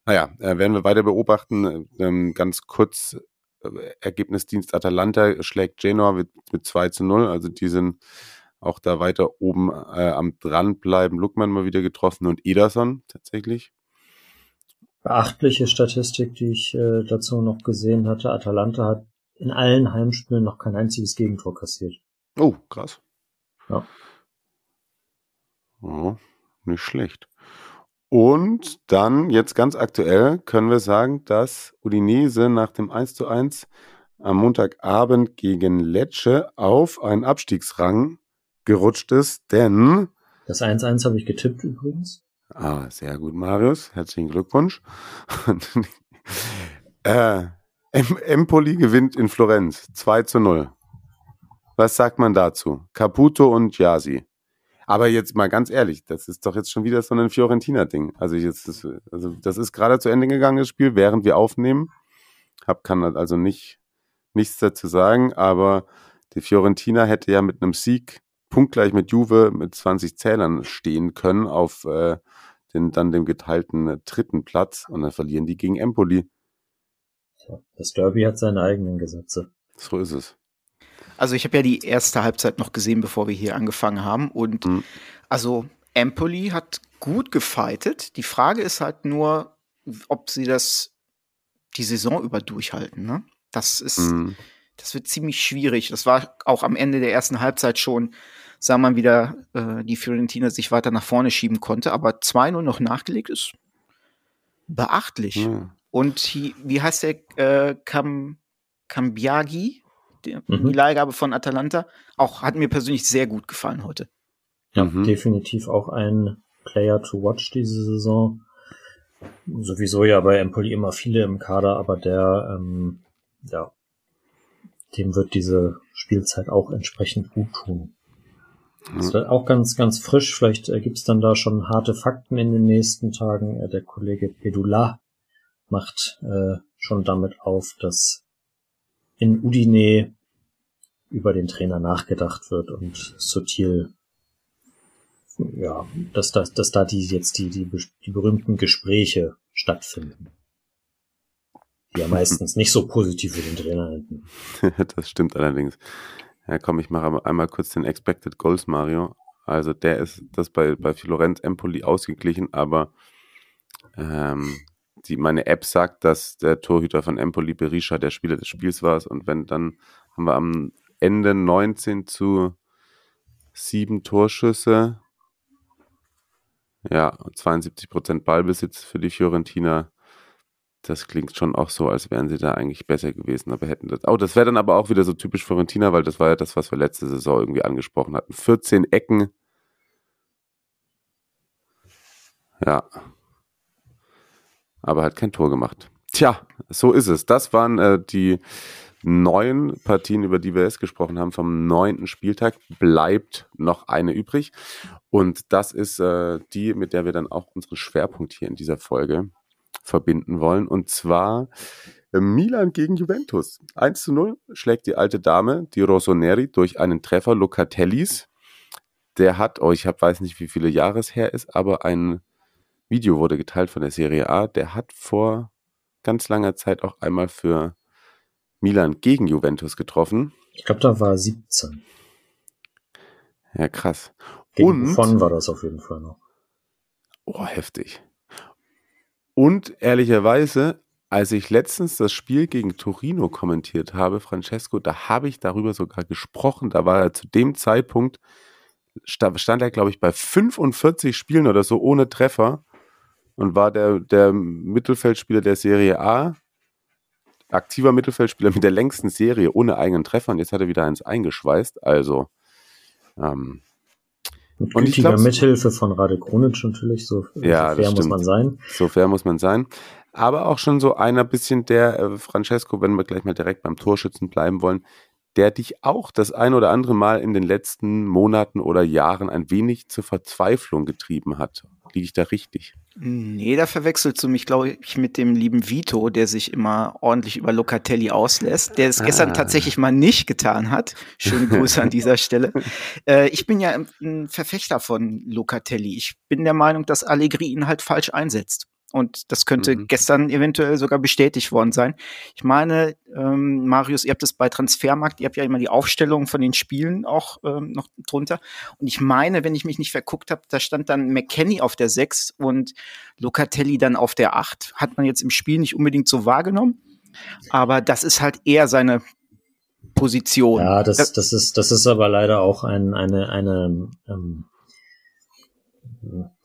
Naja, äh, werden wir weiter beobachten. Ähm, ganz kurz, äh, Ergebnisdienst Atalanta schlägt Genoa mit, mit 2 zu 0. Also die sind auch da weiter oben äh, am dranbleiben. Luckmann mal wieder getroffen und Ederson tatsächlich. Beachtliche Statistik, die ich äh, dazu noch gesehen hatte. Atalanta hat in allen Heimspielen noch kein einziges Gegentor kassiert. Oh, krass. Ja. Oh, nicht schlecht. Und dann, jetzt ganz aktuell, können wir sagen, dass Udinese nach dem 1 zu 1 am Montagabend gegen Lecce auf einen Abstiegsrang gerutscht ist, denn. Das 1-1 habe ich getippt übrigens. Ah, sehr gut, Marius. Herzlichen Glückwunsch. äh, Empoli gewinnt in Florenz 2 zu 0. Was sagt man dazu? Caputo und Jasi. Aber jetzt mal ganz ehrlich, das ist doch jetzt schon wieder so ein Fiorentina-Ding. Also, jetzt ist, also das ist gerade zu Ende gegangen, das Spiel, während wir aufnehmen. Hab kann also nicht nichts dazu sagen, aber die Fiorentina hätte ja mit einem Sieg punktgleich mit Juve mit 20 Zählern stehen können auf äh, den, dann dem geteilten äh, dritten Platz und dann verlieren die gegen Empoli. Das Derby hat seine eigenen Gesetze. So ist es. Also ich habe ja die erste Halbzeit noch gesehen, bevor wir hier angefangen haben und mhm. also Empoli hat gut gefightet. Die Frage ist halt nur, ob sie das die Saison über durchhalten. Ne? Das ist, mhm. Das wird ziemlich schwierig. Das war auch am Ende der ersten Halbzeit schon sah man wieder, äh, die Fiorentina sich weiter nach vorne schieben konnte. Aber 2-0 noch nachgelegt ist beachtlich. Ja. Und die, wie heißt der äh, Cam, Cambiagi, die, mhm. die Leihgabe von Atalanta, auch hat mir persönlich sehr gut gefallen heute. Ja, mhm. definitiv auch ein Player to watch diese Saison. Sowieso ja bei Empoli immer viele im Kader, aber der, ähm, ja, dem wird diese Spielzeit auch entsprechend gut tun. Das wird auch ganz, ganz frisch. Vielleicht äh, gibt's dann da schon harte Fakten in den nächsten Tagen. Äh, der Kollege Pedula macht äh, schon damit auf, dass in Udine über den Trainer nachgedacht wird und Sutil, ja, dass, dass, dass da die jetzt die, die, die berühmten Gespräche stattfinden. Ja meistens nicht so positiv für den Trainer enden. das stimmt allerdings. Ja, komm, ich mache einmal kurz den Expected Goals, Mario. Also der ist das bei, bei Florenz Empoli ausgeglichen, aber ähm, die, meine App sagt, dass der Torhüter von Empoli Berisha der Spieler des Spiels war. Und wenn dann haben wir am Ende 19 zu 7 Torschüsse. Ja, 72 Prozent Ballbesitz für die Fiorentina das klingt schon auch so, als wären sie da eigentlich besser gewesen, aber hätten das. Oh, das wäre dann aber auch wieder so typisch Florentina, weil das war ja das, was wir letzte Saison irgendwie angesprochen hatten. 14 Ecken. Ja. Aber hat kein Tor gemacht. Tja, so ist es. Das waren äh, die neun Partien, über die wir jetzt gesprochen haben, vom neunten Spieltag. Bleibt noch eine übrig. Und das ist äh, die, mit der wir dann auch unseren Schwerpunkt hier in dieser Folge verbinden wollen. Und zwar äh, Milan gegen Juventus. 1 zu 0 schlägt die alte Dame, die Rossoneri, durch einen Treffer Locatellis. Der hat, oh, ich hab, weiß nicht, wie viele Jahre es her ist, aber ein Video wurde geteilt von der Serie A. Der hat vor ganz langer Zeit auch einmal für Milan gegen Juventus getroffen. Ich glaube, da war 17. Ja, krass. Gegen Und war das auf jeden Fall noch. Oh, heftig. Und ehrlicherweise, als ich letztens das Spiel gegen Torino kommentiert habe, Francesco, da habe ich darüber sogar gesprochen. Da war er zu dem Zeitpunkt, stand er, glaube ich, bei 45 Spielen oder so ohne Treffer und war der, der Mittelfeldspieler der Serie A aktiver Mittelfeldspieler mit der längsten Serie ohne eigenen Treffer und jetzt hat er wieder eins eingeschweißt. Also ähm, mit und gütiger glaub, Mithilfe von Rade Kronic natürlich, so, ja, so fair muss man sein. So fair muss man sein. Aber auch schon so einer bisschen der, äh, Francesco, wenn wir gleich mal direkt beim Torschützen bleiben wollen, der dich auch das ein oder andere Mal in den letzten Monaten oder Jahren ein wenig zur Verzweiflung getrieben hat. Liege ich da richtig? Nee, da verwechselst du mich, glaube ich, mit dem lieben Vito, der sich immer ordentlich über Locatelli auslässt, der es ah. gestern tatsächlich mal nicht getan hat. Schöne Grüße an dieser Stelle. Äh, ich bin ja ein Verfechter von Locatelli. Ich bin der Meinung, dass Allegri ihn halt falsch einsetzt. Und das könnte mhm. gestern eventuell sogar bestätigt worden sein. Ich meine, ähm, Marius, ihr habt es bei Transfermarkt, ihr habt ja immer die Aufstellung von den Spielen auch ähm, noch drunter. Und ich meine, wenn ich mich nicht verguckt habe, da stand dann McKenny auf der 6 und Locatelli dann auf der 8. Hat man jetzt im Spiel nicht unbedingt so wahrgenommen. Aber das ist halt eher seine Position. Ja, das, das ist, das ist aber leider auch ein, eine, eine, ähm,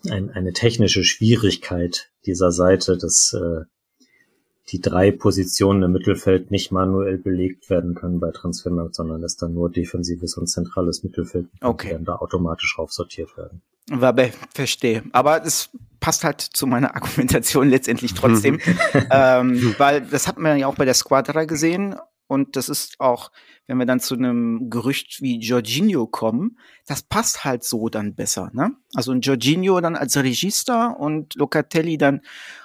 ein, eine technische Schwierigkeit dieser Seite, dass äh, die drei Positionen im Mittelfeld nicht manuell belegt werden können bei Transfermarkt, sondern dass dann nur defensives und zentrales Mittelfeld okay. da automatisch raufsortiert werden. Wabe, verstehe. Aber es passt halt zu meiner Argumentation letztendlich trotzdem, ähm, weil das hat man ja auch bei der Squadra gesehen und das ist auch, wenn wir dann zu einem Gerücht wie Jorginho kommen, das passt halt so dann besser. Ne? Also ein Jorginho dann als Regista und Locatelli dann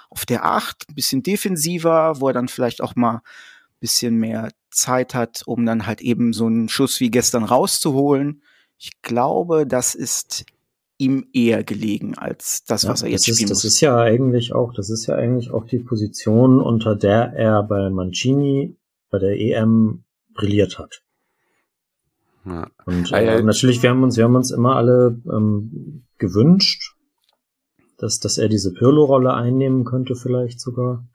auf der Acht, ein bisschen defensiver, wo er dann vielleicht auch mal ein bisschen mehr Zeit hat, um dann halt eben so einen Schuss wie gestern rauszuholen. Ich glaube, das ist ihm eher gelegen als das, ja, was er jetzt ist, spielen das muss. Das ist ja eigentlich auch, das ist ja eigentlich auch die Position, unter der er bei Mancini bei der EM brilliert hat. Ja. Und äh, natürlich, wir haben uns, wir haben uns immer alle ähm, gewünscht, dass, dass er diese Pirlo-Rolle einnehmen könnte, vielleicht sogar.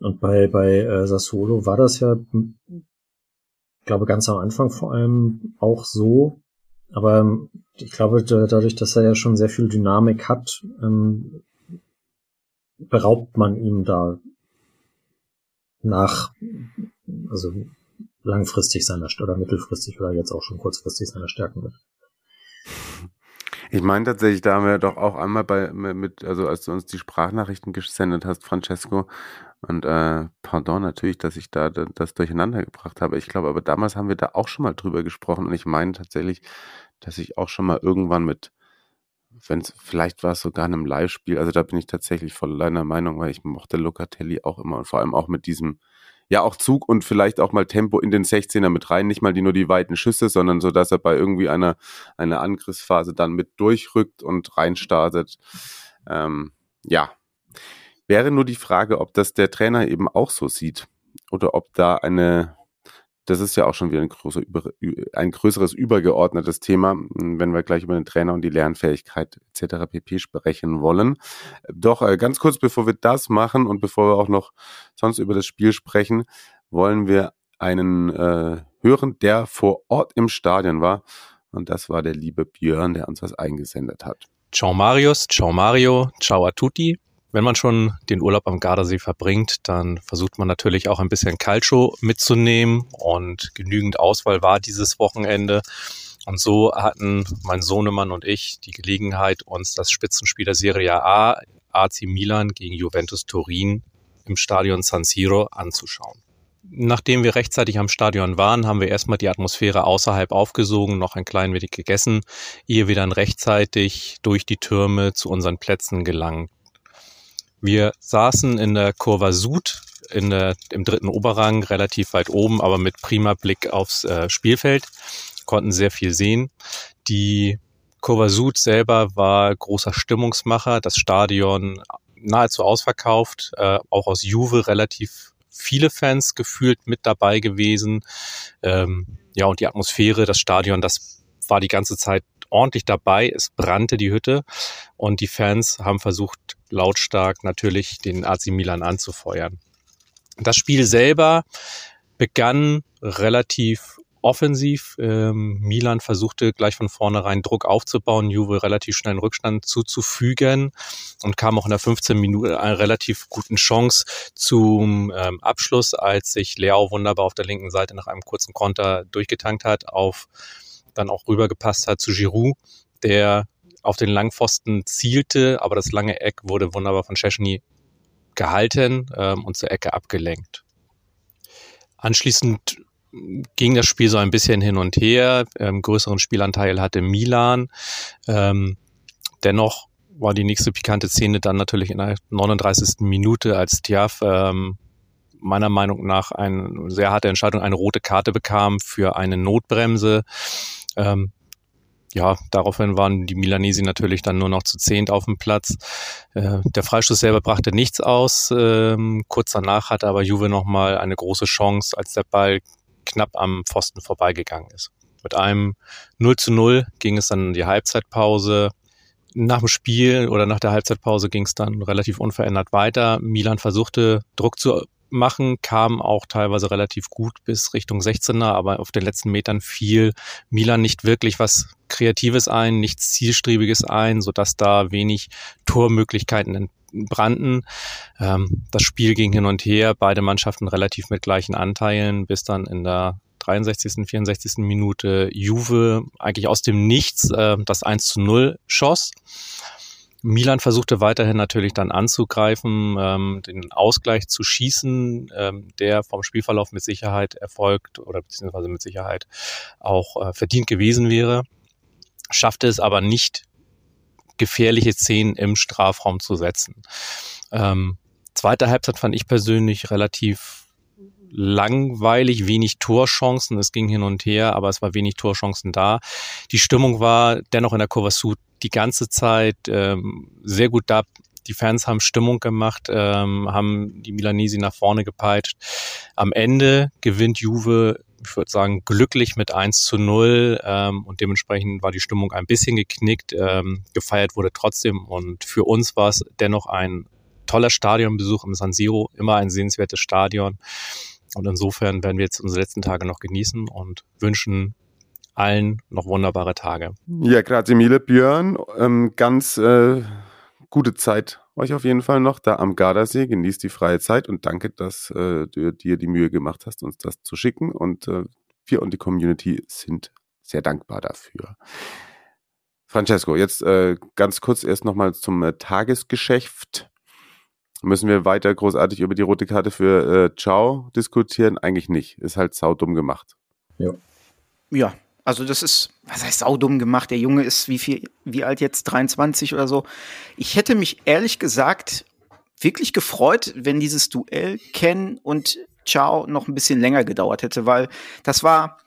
Und bei, bei äh, Sassuolo war das ja, ich glaube, ganz am Anfang vor allem auch so. Aber ähm, ich glaube, dadurch, dass er ja schon sehr viel Dynamik hat, ähm, beraubt man ihm da nach, also langfristig seiner oder mittelfristig oder jetzt auch schon kurzfristig seiner Stärken mit. Ich meine tatsächlich, da haben wir doch auch einmal bei mit, also als du uns die Sprachnachrichten gesendet hast, Francesco, und äh, pardon natürlich, dass ich da das durcheinander gebracht habe. Ich glaube, aber damals haben wir da auch schon mal drüber gesprochen und ich meine tatsächlich, dass ich auch schon mal irgendwann mit, wenn es, vielleicht war es sogar in einem Live-Spiel, also da bin ich tatsächlich voll deiner Meinung, weil ich mochte Locatelli auch immer und vor allem auch mit diesem ja auch Zug und vielleicht auch mal Tempo in den 16er mit rein, nicht mal die nur die weiten Schüsse, sondern so, dass er bei irgendwie einer, einer Angriffsphase dann mit durchrückt und reinstartet. Ähm, ja, wäre nur die Frage, ob das der Trainer eben auch so sieht oder ob da eine das ist ja auch schon wieder ein, großer, ein größeres übergeordnetes Thema, wenn wir gleich über den Trainer und die Lernfähigkeit etc. pp. sprechen wollen. Doch äh, ganz kurz, bevor wir das machen und bevor wir auch noch sonst über das Spiel sprechen, wollen wir einen äh, hören, der vor Ort im Stadion war. Und das war der liebe Björn, der uns was eingesendet hat. Ciao Marius, ciao Mario, ciao a tutti. Wenn man schon den Urlaub am Gardasee verbringt, dann versucht man natürlich auch ein bisschen Calcio mitzunehmen und genügend Auswahl war dieses Wochenende. Und so hatten mein Sohnemann und ich die Gelegenheit, uns das Spitzenspiel der Serie A, AC Milan gegen Juventus Turin im Stadion San Siro anzuschauen. Nachdem wir rechtzeitig am Stadion waren, haben wir erstmal die Atmosphäre außerhalb aufgesogen, noch ein klein wenig gegessen, ehe wir dann rechtzeitig durch die Türme zu unseren Plätzen gelangt wir saßen in der Kurva Sud in der, im dritten Oberrang, relativ weit oben, aber mit prima Blick aufs äh, Spielfeld, konnten sehr viel sehen. Die Kurva Sud selber war großer Stimmungsmacher, das Stadion nahezu ausverkauft, äh, auch aus Juve relativ viele Fans gefühlt mit dabei gewesen. Ähm, ja, und die Atmosphäre, das Stadion, das war die ganze Zeit ordentlich dabei. Es brannte die Hütte und die Fans haben versucht, lautstark natürlich den AC Milan anzufeuern. Das Spiel selber begann relativ offensiv. Ähm, Milan versuchte gleich von vornherein Druck aufzubauen, Juve relativ schnell einen Rückstand zuzufügen und kam auch in der 15 Minuten einer relativ guten Chance zum ähm, Abschluss, als sich Leao wunderbar auf der linken Seite nach einem kurzen Konter durchgetankt hat, auf dann auch rübergepasst hat zu Giroud, der auf den Langpfosten zielte, aber das lange Eck wurde wunderbar von Szczesny gehalten ähm, und zur Ecke abgelenkt. Anschließend ging das Spiel so ein bisschen hin und her. Ähm, größeren Spielanteil hatte Milan. Ähm, dennoch war die nächste pikante Szene dann natürlich in der 39. Minute, als Tiaf ähm, meiner Meinung nach eine sehr harte Entscheidung, eine rote Karte bekam für eine Notbremse. Ähm, ja, daraufhin waren die Milanesi natürlich dann nur noch zu zehnt auf dem Platz. Äh, der Freistoß selber brachte nichts aus. Ähm, kurz danach hatte aber Juve nochmal eine große Chance, als der Ball knapp am Pfosten vorbeigegangen ist. Mit einem 0 zu 0 ging es dann in die Halbzeitpause. Nach dem Spiel oder nach der Halbzeitpause ging es dann relativ unverändert weiter. Milan versuchte Druck zu machen, kam auch teilweise relativ gut bis Richtung 16er, aber auf den letzten Metern fiel Milan nicht wirklich was Kreatives ein, nichts Zielstrebiges ein, sodass da wenig Tormöglichkeiten brannten. Ähm, das Spiel ging hin und her, beide Mannschaften relativ mit gleichen Anteilen, bis dann in der 63., 64. Minute Juve eigentlich aus dem Nichts äh, das 1 zu 0 schoss. Milan versuchte weiterhin natürlich dann anzugreifen, ähm, den Ausgleich zu schießen, ähm, der vom Spielverlauf mit Sicherheit erfolgt oder beziehungsweise mit Sicherheit auch äh, verdient gewesen wäre, schaffte es aber nicht, gefährliche Szenen im Strafraum zu setzen. Ähm, zweite Halbzeit fand ich persönlich relativ langweilig, wenig Torchancen. Es ging hin und her, aber es war wenig Torchancen da. Die Stimmung war dennoch in der Kurve Sud die ganze Zeit ähm, sehr gut da. Die Fans haben Stimmung gemacht, ähm, haben die Milanesi nach vorne gepeitscht. Am Ende gewinnt Juve, ich würde sagen, glücklich mit 1 zu 0 ähm, und dementsprechend war die Stimmung ein bisschen geknickt. Ähm, gefeiert wurde trotzdem und für uns war es dennoch ein toller Stadionbesuch im San Siro, immer ein sehenswertes Stadion. Und insofern werden wir jetzt unsere letzten Tage noch genießen und wünschen allen noch wunderbare Tage. Ja, grazie mille, Björn. Ähm, ganz äh, gute Zeit euch auf jeden Fall noch da am Gardasee. Genießt die freie Zeit und danke, dass äh, du dir die Mühe gemacht hast, uns das zu schicken. Und äh, wir und die Community sind sehr dankbar dafür. Francesco, jetzt äh, ganz kurz erst nochmal zum äh, Tagesgeschäft. Müssen wir weiter großartig über die rote Karte für äh, Ciao diskutieren? Eigentlich nicht. Ist halt saudumm gemacht. Ja. Ja, also das ist, was heißt saudumm gemacht? Der Junge ist wie viel, wie alt jetzt? 23 oder so. Ich hätte mich ehrlich gesagt wirklich gefreut, wenn dieses Duell Ken und Ciao noch ein bisschen länger gedauert hätte, weil das war,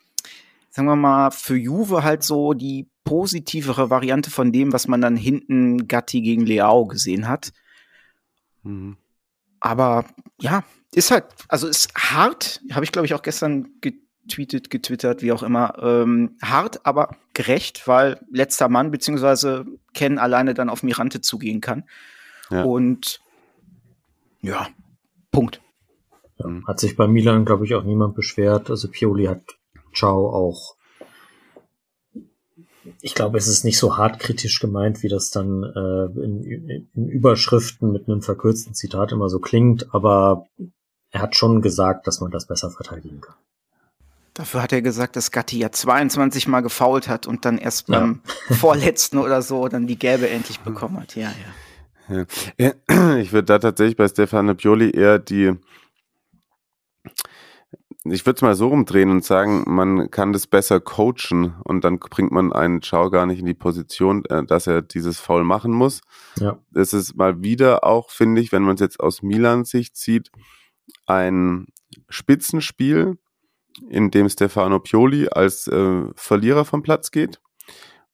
sagen wir mal, für Juve halt so die positivere Variante von dem, was man dann hinten Gatti gegen Leao gesehen hat. Mhm. Aber ja, ist halt, also ist hart, habe ich glaube ich auch gestern getweetet, getwittert, wie auch immer, ähm, hart, aber gerecht, weil letzter Mann beziehungsweise Ken alleine dann auf Mirante zugehen kann. Ja. Und ja, Punkt. Hat sich bei Milan, glaube ich, auch niemand beschwert. Also Pioli hat Ciao auch. Ich glaube, es ist nicht so hart kritisch gemeint, wie das dann äh, in, in Überschriften mit einem verkürzten Zitat immer so klingt, aber er hat schon gesagt, dass man das besser verteidigen kann. Dafür hat er gesagt, dass Gatti ja 22 Mal gefault hat und dann erst beim ja. vorletzten oder so dann die gelbe endlich bekommen hat. Ja, ja. ja. Ich würde da tatsächlich bei Stefano Pioli eher die, ich würde es mal so rumdrehen und sagen, man kann das besser coachen und dann bringt man einen Schau gar nicht in die Position, äh, dass er dieses Foul machen muss. Ja. Das ist mal wieder auch, finde ich, wenn man es jetzt aus Milan Sicht sieht, ein Spitzenspiel, in dem Stefano Pioli als äh, Verlierer vom Platz geht,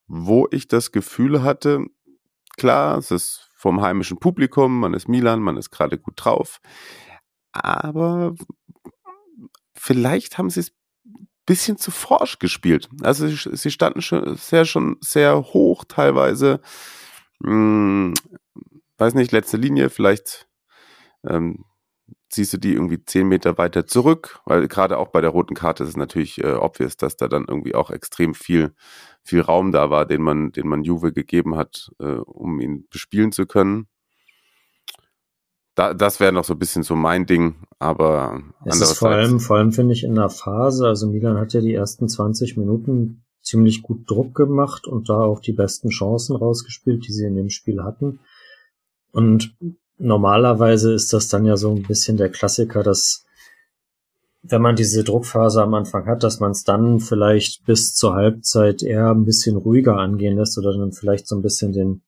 wo ich das Gefühl hatte, klar, es ist vom heimischen Publikum, man ist Milan, man ist gerade gut drauf, aber vielleicht haben sie es ein bisschen zu forsch gespielt. Also sie, sie standen schon sehr, schon sehr hoch teilweise. Hm, weiß nicht, letzte Linie, vielleicht ähm, ziehst du die irgendwie zehn Meter weiter zurück, weil gerade auch bei der roten Karte ist es natürlich äh, obvious, dass da dann irgendwie auch extrem viel, viel Raum da war, den man, den man Juve gegeben hat, äh, um ihn bespielen zu können. Da, das wäre noch so ein bisschen so mein Ding, aber es ist vor allem, vor allem finde ich in der Phase, also Milan hat ja die ersten 20 Minuten ziemlich gut Druck gemacht und da auch die besten Chancen rausgespielt, die sie in dem Spiel hatten. Und normalerweise ist das dann ja so ein bisschen der Klassiker, dass wenn man diese Druckphase am Anfang hat, dass man es dann vielleicht bis zur Halbzeit eher ein bisschen ruhiger angehen lässt oder dann vielleicht so ein bisschen den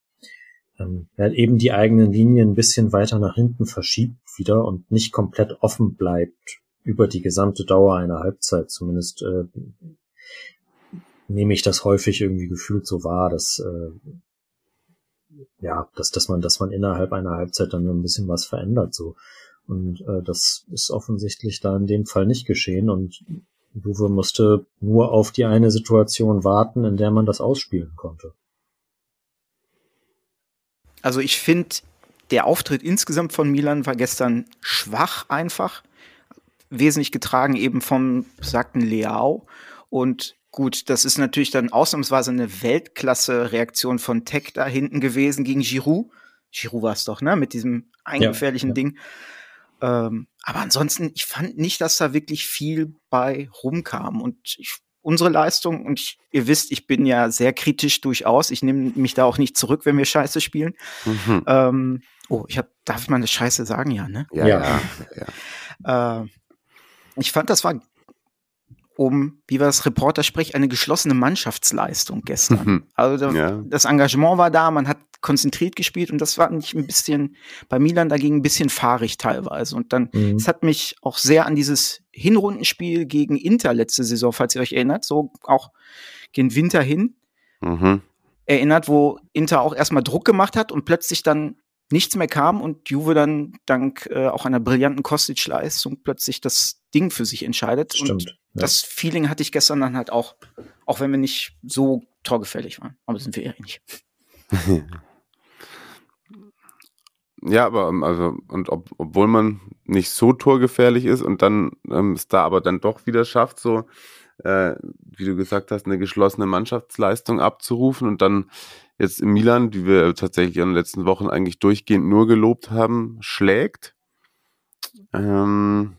ähm, ja, eben die eigenen Linien ein bisschen weiter nach hinten verschiebt wieder und nicht komplett offen bleibt über die gesamte Dauer einer Halbzeit. Zumindest äh, nehme ich das häufig irgendwie gefühlt so wahr, dass äh, ja, dass, dass man, dass man innerhalb einer Halbzeit dann ein bisschen was verändert, so. Und äh, das ist offensichtlich da in dem Fall nicht geschehen und Juve musste nur auf die eine Situation warten, in der man das ausspielen konnte. Also ich finde, der Auftritt insgesamt von Milan war gestern schwach einfach. Wesentlich getragen eben vom besagten Leao. Und Gut, das ist natürlich dann ausnahmsweise eine Weltklasse-Reaktion von Tech da hinten gewesen gegen Giroud. Giroud war es doch, ne? Mit diesem eingefährlichen ja, ja. Ding. Ähm, aber ansonsten, ich fand nicht, dass da wirklich viel bei rumkam. Und ich, unsere Leistung, und ich, ihr wisst, ich bin ja sehr kritisch durchaus. Ich nehme mich da auch nicht zurück, wenn wir Scheiße spielen. Mhm. Ähm, oh, ich hab, darf ich mal eine Scheiße sagen? Ja, ne? Ja, ja. ja. Äh, ich fand, das war um, wie war das Reporter spricht, eine geschlossene Mannschaftsleistung gestern. Mhm. Also da, ja. das Engagement war da, man hat konzentriert gespielt und das war nicht ein bisschen bei Milan dagegen ein bisschen fahrig teilweise. Und dann, mhm. es hat mich auch sehr an dieses Hinrundenspiel gegen Inter letzte Saison, falls ihr euch erinnert, so auch gegen Winter hin. Mhm. Erinnert, wo Inter auch erstmal Druck gemacht hat und plötzlich dann nichts mehr kam und Juve dann dank äh, auch einer brillanten Kostic-Leistung plötzlich das Ding für sich entscheidet. Stimmt. Und ja. das Feeling hatte ich gestern dann halt auch, auch wenn wir nicht so torgefällig waren. Aber sind wir eher nicht. ja, aber ähm, also, und ob, obwohl man nicht so torgefährlich ist und dann ähm, es da aber dann doch wieder schafft, so, äh, wie du gesagt hast, eine geschlossene Mannschaftsleistung abzurufen und dann jetzt in Milan, die wir tatsächlich in den letzten Wochen eigentlich durchgehend nur gelobt haben, schlägt. Ähm,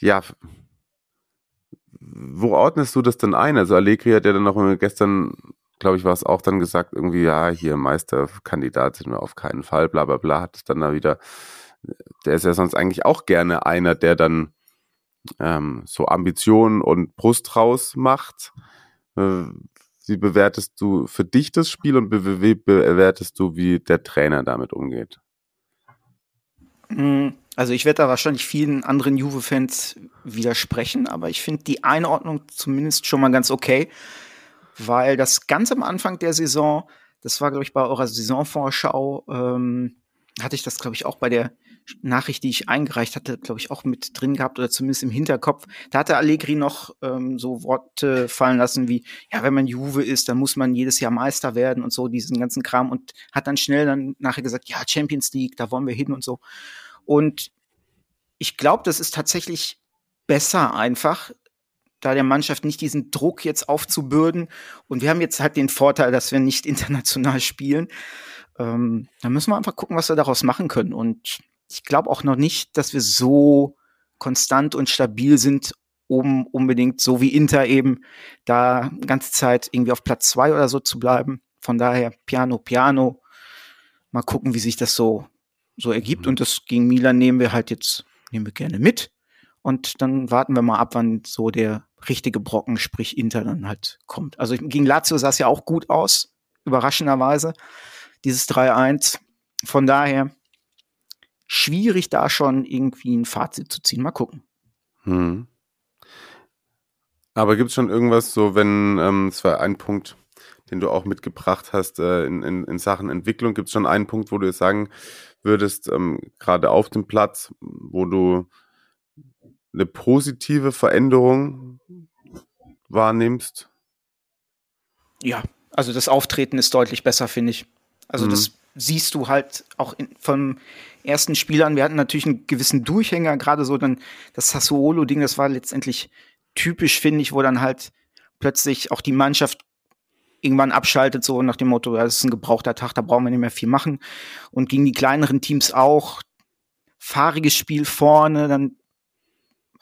ja, wo ordnest du das denn ein? Also Allegri hat ja dann noch gestern, glaube ich, war es auch dann gesagt, irgendwie, ja, hier Meisterkandidat sind wir auf keinen Fall, bla bla bla, hat es dann da wieder, der ist ja sonst eigentlich auch gerne einer, der dann ähm, so Ambitionen und Brust raus macht. Äh, wie bewertest du für dich das Spiel und wie bewertest du, wie der Trainer damit umgeht? Hm, also ich werde da wahrscheinlich vielen anderen Juve-Fans widersprechen, aber ich finde die Einordnung zumindest schon mal ganz okay, weil das ganz am Anfang der Saison, das war glaube ich bei eurer Saisonvorschau, ähm, hatte ich das glaube ich auch bei der Nachricht, die ich eingereicht hatte, glaube ich, auch mit drin gehabt oder zumindest im Hinterkopf. Da hatte Allegri noch ähm, so Worte fallen lassen wie, ja, wenn man Juve ist, dann muss man jedes Jahr Meister werden und so, diesen ganzen Kram und hat dann schnell dann nachher gesagt, ja, Champions League, da wollen wir hin und so. Und ich glaube, das ist tatsächlich besser einfach, da der Mannschaft nicht diesen Druck jetzt aufzubürden. Und wir haben jetzt halt den Vorteil, dass wir nicht international spielen. Ähm, da müssen wir einfach gucken, was wir daraus machen können. Und ich glaube auch noch nicht, dass wir so konstant und stabil sind, um unbedingt so wie Inter eben da ganze Zeit irgendwie auf Platz zwei oder so zu bleiben. Von daher piano, piano. Mal gucken, wie sich das so, so ergibt. Mhm. Und das gegen Milan nehmen wir halt jetzt, nehmen wir gerne mit. Und dann warten wir mal ab, wann so der richtige Brocken, sprich Inter, dann halt kommt. Also gegen Lazio sah es ja auch gut aus, überraschenderweise, dieses 3-1. Von daher, schwierig, da schon irgendwie ein Fazit zu ziehen. Mal gucken. Hm. Aber gibt es schon irgendwas, so wenn, ähm, es war ein Punkt, den du auch mitgebracht hast äh, in, in, in Sachen Entwicklung, gibt es schon einen Punkt, wo du sagen würdest, ähm, gerade auf dem Platz, wo du eine positive Veränderung wahrnimmst? Ja, also das Auftreten ist deutlich besser, finde ich. Also mhm. das siehst du halt auch in, vom ersten Spiel an, wir hatten natürlich einen gewissen Durchhänger, gerade so dann das Sassuolo-Ding, das war letztendlich typisch, finde ich, wo dann halt plötzlich auch die Mannschaft irgendwann abschaltet, so nach dem Motto, das ist ein gebrauchter Tag, da brauchen wir nicht mehr viel machen. Und gegen die kleineren Teams auch, fahriges Spiel vorne, dann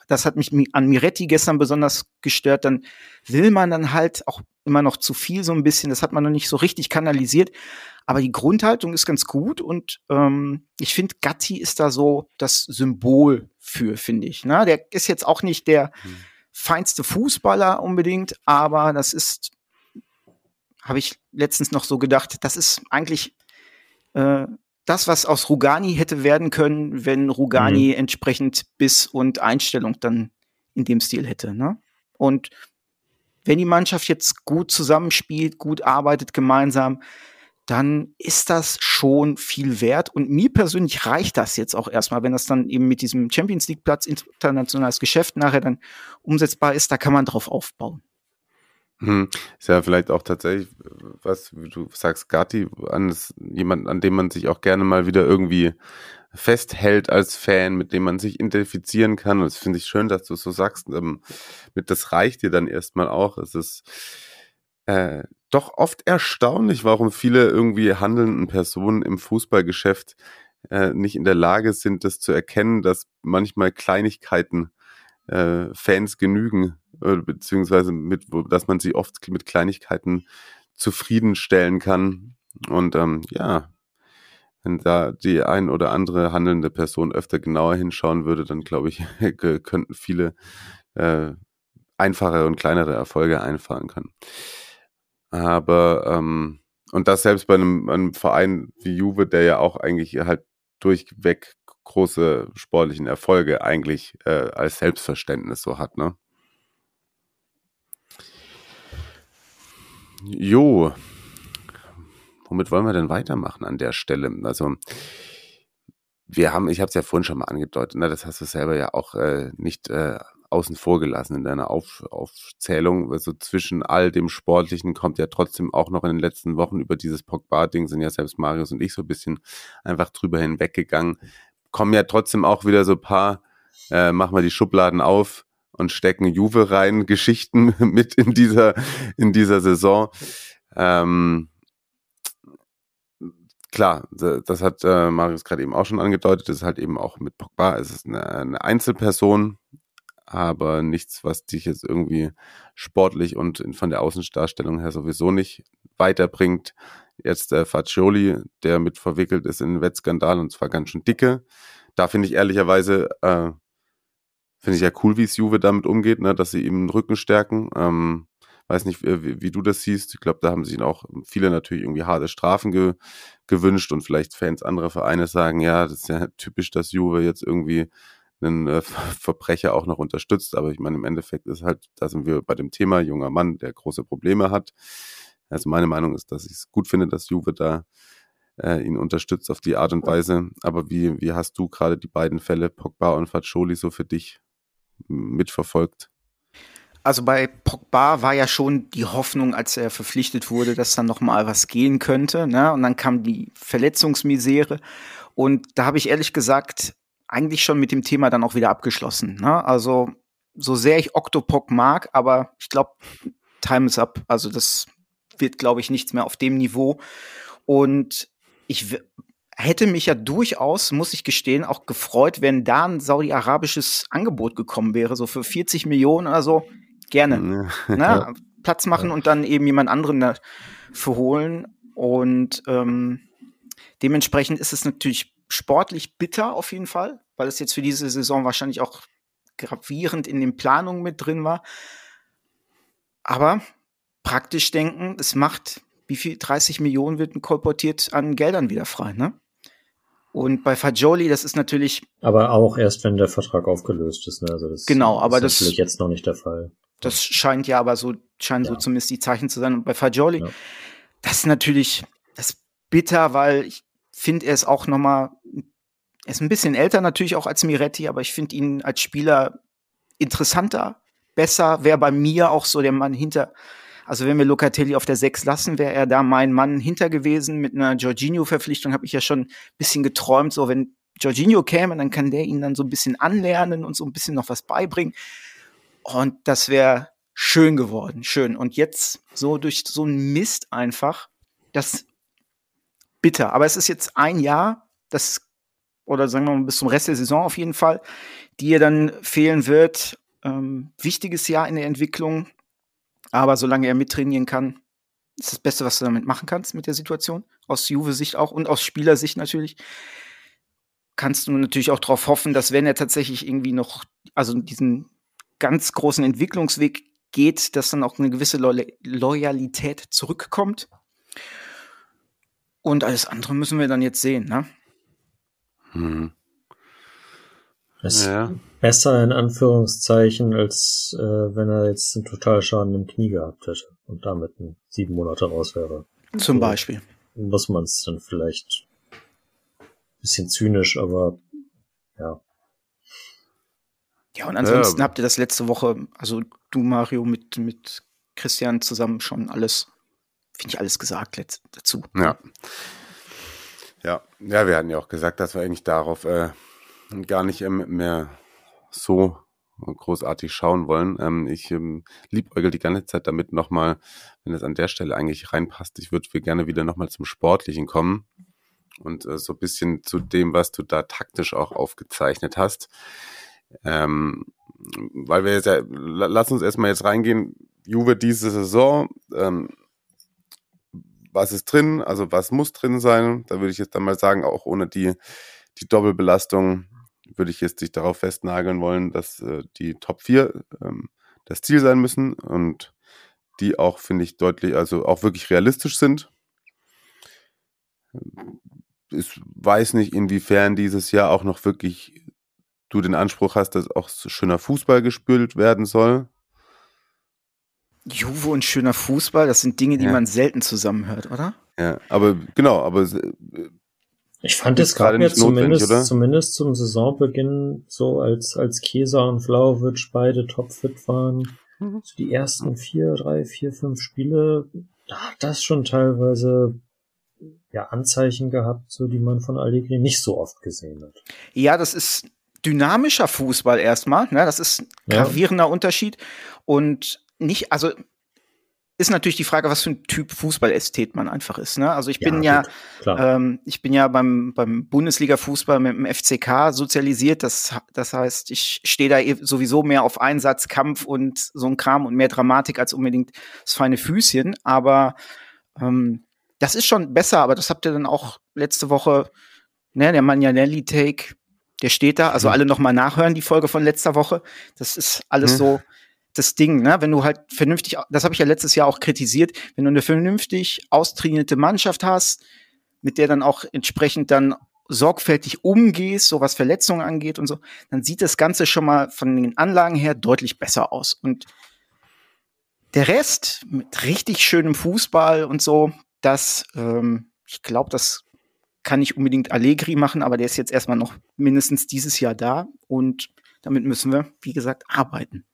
das hat mich an Miretti gestern besonders gestört. Dann will man dann halt auch immer noch zu viel so ein bisschen. Das hat man noch nicht so richtig kanalisiert. Aber die Grundhaltung ist ganz gut und ähm, ich finde, Gatti ist da so das Symbol für, finde ich. Ne? Der ist jetzt auch nicht der mhm. feinste Fußballer unbedingt, aber das ist, habe ich letztens noch so gedacht, das ist eigentlich äh, das, was aus Rugani hätte werden können, wenn Rugani mhm. entsprechend Biss und Einstellung dann in dem Stil hätte. Ne? Und wenn die Mannschaft jetzt gut zusammenspielt, gut arbeitet gemeinsam, dann ist das schon viel wert. Und mir persönlich reicht das jetzt auch erstmal, wenn das dann eben mit diesem Champions League Platz internationales Geschäft nachher dann umsetzbar ist, da kann man drauf aufbauen. Hm. Ist ja vielleicht auch tatsächlich, was wie du sagst, Gatti, an jemand, an dem man sich auch gerne mal wieder irgendwie festhält als Fan, mit dem man sich identifizieren kann. Und das finde ich schön, dass du so sagst. Ähm, mit das reicht dir dann erstmal auch. Es ist äh, doch oft erstaunlich, warum viele irgendwie handelnden Personen im Fußballgeschäft äh, nicht in der Lage sind, das zu erkennen, dass manchmal Kleinigkeiten äh, Fans genügen beziehungsweise mit, dass man sie oft mit Kleinigkeiten zufriedenstellen kann. Und ähm, ja, wenn da die ein oder andere handelnde Person öfter genauer hinschauen würde, dann glaube ich, könnten viele äh, einfache und kleinere Erfolge einfahren können. Aber ähm, und das selbst bei einem, einem Verein wie Juve, der ja auch eigentlich halt durchweg große sportlichen Erfolge eigentlich äh, als Selbstverständnis so hat, ne? Jo, womit wollen wir denn weitermachen an der Stelle? Also wir haben, ich habe es ja vorhin schon mal angedeutet, ne, das hast du selber ja auch äh, nicht äh, außen vor gelassen in deiner Auf, Aufzählung. Also zwischen all dem Sportlichen kommt ja trotzdem auch noch in den letzten Wochen über dieses Pogba-Ding sind ja selbst Marius und ich so ein bisschen einfach drüber hinweggegangen. Kommen ja trotzdem auch wieder so paar, äh, mach mal die Schubladen auf, und stecken Juve rein Geschichten mit in dieser, in dieser Saison. Ähm, klar, das hat äh, Marius gerade eben auch schon angedeutet, das ist halt eben auch mit Pogba, es ist eine, eine Einzelperson, aber nichts, was dich jetzt irgendwie sportlich und von der Außendarstellung her sowieso nicht weiterbringt. Jetzt der äh, Faccioli, der mit verwickelt ist in den Wettskandal und zwar ganz schön dicke. Da finde ich ehrlicherweise, äh, Finde ich ja cool, wie es Juve damit umgeht, ne, dass sie ihm den Rücken stärken. Ähm, weiß nicht, wie, wie, du das siehst. Ich glaube, da haben sich auch viele natürlich irgendwie harte Strafen ge, gewünscht und vielleicht Fans anderer Vereine sagen, ja, das ist ja typisch, dass Juve jetzt irgendwie einen äh, Verbrecher auch noch unterstützt. Aber ich meine, im Endeffekt ist halt, da sind wir bei dem Thema junger Mann, der große Probleme hat. Also meine Meinung ist, dass ich es gut finde, dass Juve da äh, ihn unterstützt auf die Art und Weise. Aber wie, wie hast du gerade die beiden Fälle, Pogba und Faccioli, so für dich mitverfolgt? Also bei Pogba war ja schon die Hoffnung, als er verpflichtet wurde, dass dann noch mal was gehen könnte. Ne? Und dann kam die Verletzungsmisere. Und da habe ich ehrlich gesagt eigentlich schon mit dem Thema dann auch wieder abgeschlossen. Ne? Also so sehr ich Octopog mag, aber ich glaube, Time is up. Also das wird, glaube ich, nichts mehr auf dem Niveau. Und ich hätte mich ja durchaus, muss ich gestehen, auch gefreut, wenn da ein saudi-arabisches Angebot gekommen wäre, so für 40 Millionen oder so. Gerne. Ja. Na, Platz machen ja. und dann eben jemand anderen dafür holen. Und ähm, dementsprechend ist es natürlich sportlich bitter auf jeden Fall, weil es jetzt für diese Saison wahrscheinlich auch gravierend in den Planungen mit drin war. Aber praktisch denken, es macht wie viel 30 Millionen wird kolportiert an Geldern wieder frei, ne? Und bei Fagioli, das ist natürlich. Aber auch erst, wenn der Vertrag aufgelöst ist. Ne? Also das genau, aber das ist natürlich jetzt noch nicht der Fall. Das scheint ja aber so, scheinen ja. so zumindest die Zeichen zu sein. Und bei Fagioli, ja. das ist natürlich, das ist bitter, weil ich finde, er ist auch noch mal, er ist ein bisschen älter natürlich auch als Miretti, aber ich finde ihn als Spieler interessanter, besser, wäre bei mir auch so der Mann hinter Also wenn wir Locatelli auf der 6 lassen, wäre er da mein Mann hinter gewesen. Mit einer Jorginho-Verpflichtung habe ich ja schon ein bisschen geträumt, so wenn Jorginho käme, dann kann der ihn dann so ein bisschen anlernen und so ein bisschen noch was beibringen. Und das wäre schön geworden, schön. Und jetzt so durch so einen Mist einfach, das bitter. Aber es ist jetzt ein Jahr, das oder sagen wir mal bis zum Rest der Saison auf jeden Fall, die ihr dann fehlen wird. Ähm, wichtiges Jahr in der Entwicklung, aber solange er mittrainieren kann, ist das Beste, was du damit machen kannst mit der Situation. Aus Juve-Sicht auch und aus Spielersicht natürlich. Kannst du natürlich auch darauf hoffen, dass wenn er tatsächlich irgendwie noch, also diesen ganz großen Entwicklungsweg geht, dass dann auch eine gewisse Lo Loyalität zurückkommt. Und alles andere müssen wir dann jetzt sehen, ne? Hm. Das ja. Besser in Anführungszeichen, als äh, wenn er jetzt einen Totalschaden im Knie gehabt hätte und damit ein sieben Monate raus wäre. Zum so Beispiel. Muss man es dann vielleicht bisschen zynisch, aber ja. Ja, und ansonsten ja. habt ihr das letzte Woche, also du, Mario, mit, mit Christian zusammen schon alles, finde ich, alles gesagt dazu. Ja. Ja, ja, wir hatten ja auch gesagt, dass wir eigentlich darauf äh, gar nicht ähm, mehr so großartig schauen wollen. Ähm, ich ähm, liebäugel die ganze Zeit damit nochmal, wenn es an der Stelle eigentlich reinpasst. Ich würde gerne wieder nochmal zum Sportlichen kommen und äh, so ein bisschen zu dem, was du da taktisch auch aufgezeichnet hast. Ähm, weil wir jetzt ja, lass uns erstmal jetzt reingehen. Juve diese Saison, ähm, was ist drin, also was muss drin sein. Da würde ich jetzt dann mal sagen, auch ohne die, die Doppelbelastung würde ich jetzt dich darauf festnageln wollen, dass äh, die Top 4 ähm, das Ziel sein müssen und die auch, finde ich, deutlich, also auch wirklich realistisch sind. Ich weiß nicht, inwiefern dieses Jahr auch noch wirklich du den Anspruch hast, dass auch schöner Fußball gespielt werden soll. Juve und schöner Fußball, das sind Dinge, die ja. man selten zusammenhört, oder? Ja, aber genau, aber äh, ich fand es gerade ja zumindest, zumindest zum Saisonbeginn so, als, als Kesa und Flauwitsch beide topfit waren. Mhm. So die ersten vier, drei, vier, fünf Spiele, da hat das schon teilweise ja Anzeichen gehabt, so die man von Allegri nicht so oft gesehen hat. Ja, das ist dynamischer Fußball erstmal, ne? Das ist ein gravierender ja. Unterschied und nicht, also ist natürlich die Frage, was für ein Typ Fußballästhet man einfach ist. Ne? Also ich bin ja, ja ähm, ich bin ja beim, beim Bundesliga-Fußball mit dem FCK sozialisiert. Das, das heißt, ich stehe da eh sowieso mehr auf Einsatz, Kampf und so ein Kram und mehr Dramatik als unbedingt das feine Füßchen. Aber ähm, das ist schon besser, aber das habt ihr dann auch letzte Woche, ne, der Magnanelli-Take, der steht da. Also mhm. alle nochmal nachhören, die Folge von letzter Woche. Das ist alles mhm. so das Ding, ne? Wenn du halt vernünftig, das habe ich ja letztes Jahr auch kritisiert, wenn du eine vernünftig austrainierte Mannschaft hast, mit der dann auch entsprechend dann sorgfältig umgehst, so was Verletzungen angeht und so, dann sieht das Ganze schon mal von den Anlagen her deutlich besser aus. Und der Rest mit richtig schönem Fußball und so, das, ähm, ich glaube, das kann nicht unbedingt Allegri machen, aber der ist jetzt erstmal noch mindestens dieses Jahr da und damit müssen wir, wie gesagt, arbeiten.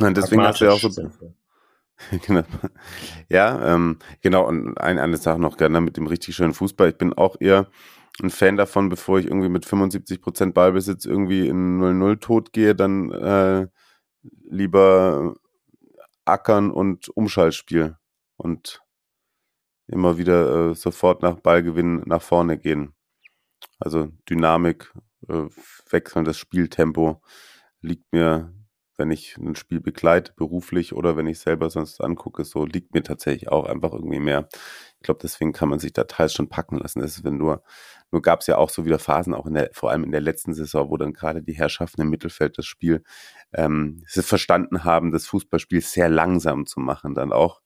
Und deswegen hast du ja auch so. genau. Ja, ähm, genau. Und ein, eine Sache noch gerne mit dem richtig schönen Fußball. Ich bin auch eher ein Fan davon, bevor ich irgendwie mit 75% Ballbesitz irgendwie in 0-0 tot gehe, dann äh, lieber ackern und Umschaltspiel und immer wieder äh, sofort nach Ballgewinn nach vorne gehen. Also Dynamik, äh, wechselndes Spieltempo liegt mir, wenn ich ein Spiel begleite, beruflich oder wenn ich selber sonst angucke, so liegt mir tatsächlich auch einfach irgendwie mehr. Ich glaube, deswegen kann man sich da teils schon packen lassen. Das ist, wenn nur, nur gab es ja auch so wieder Phasen, auch in der, vor allem in der letzten Saison, wo dann gerade die Herrschaften im Mittelfeld das Spiel ähm, verstanden haben, das Fußballspiel sehr langsam zu machen, dann auch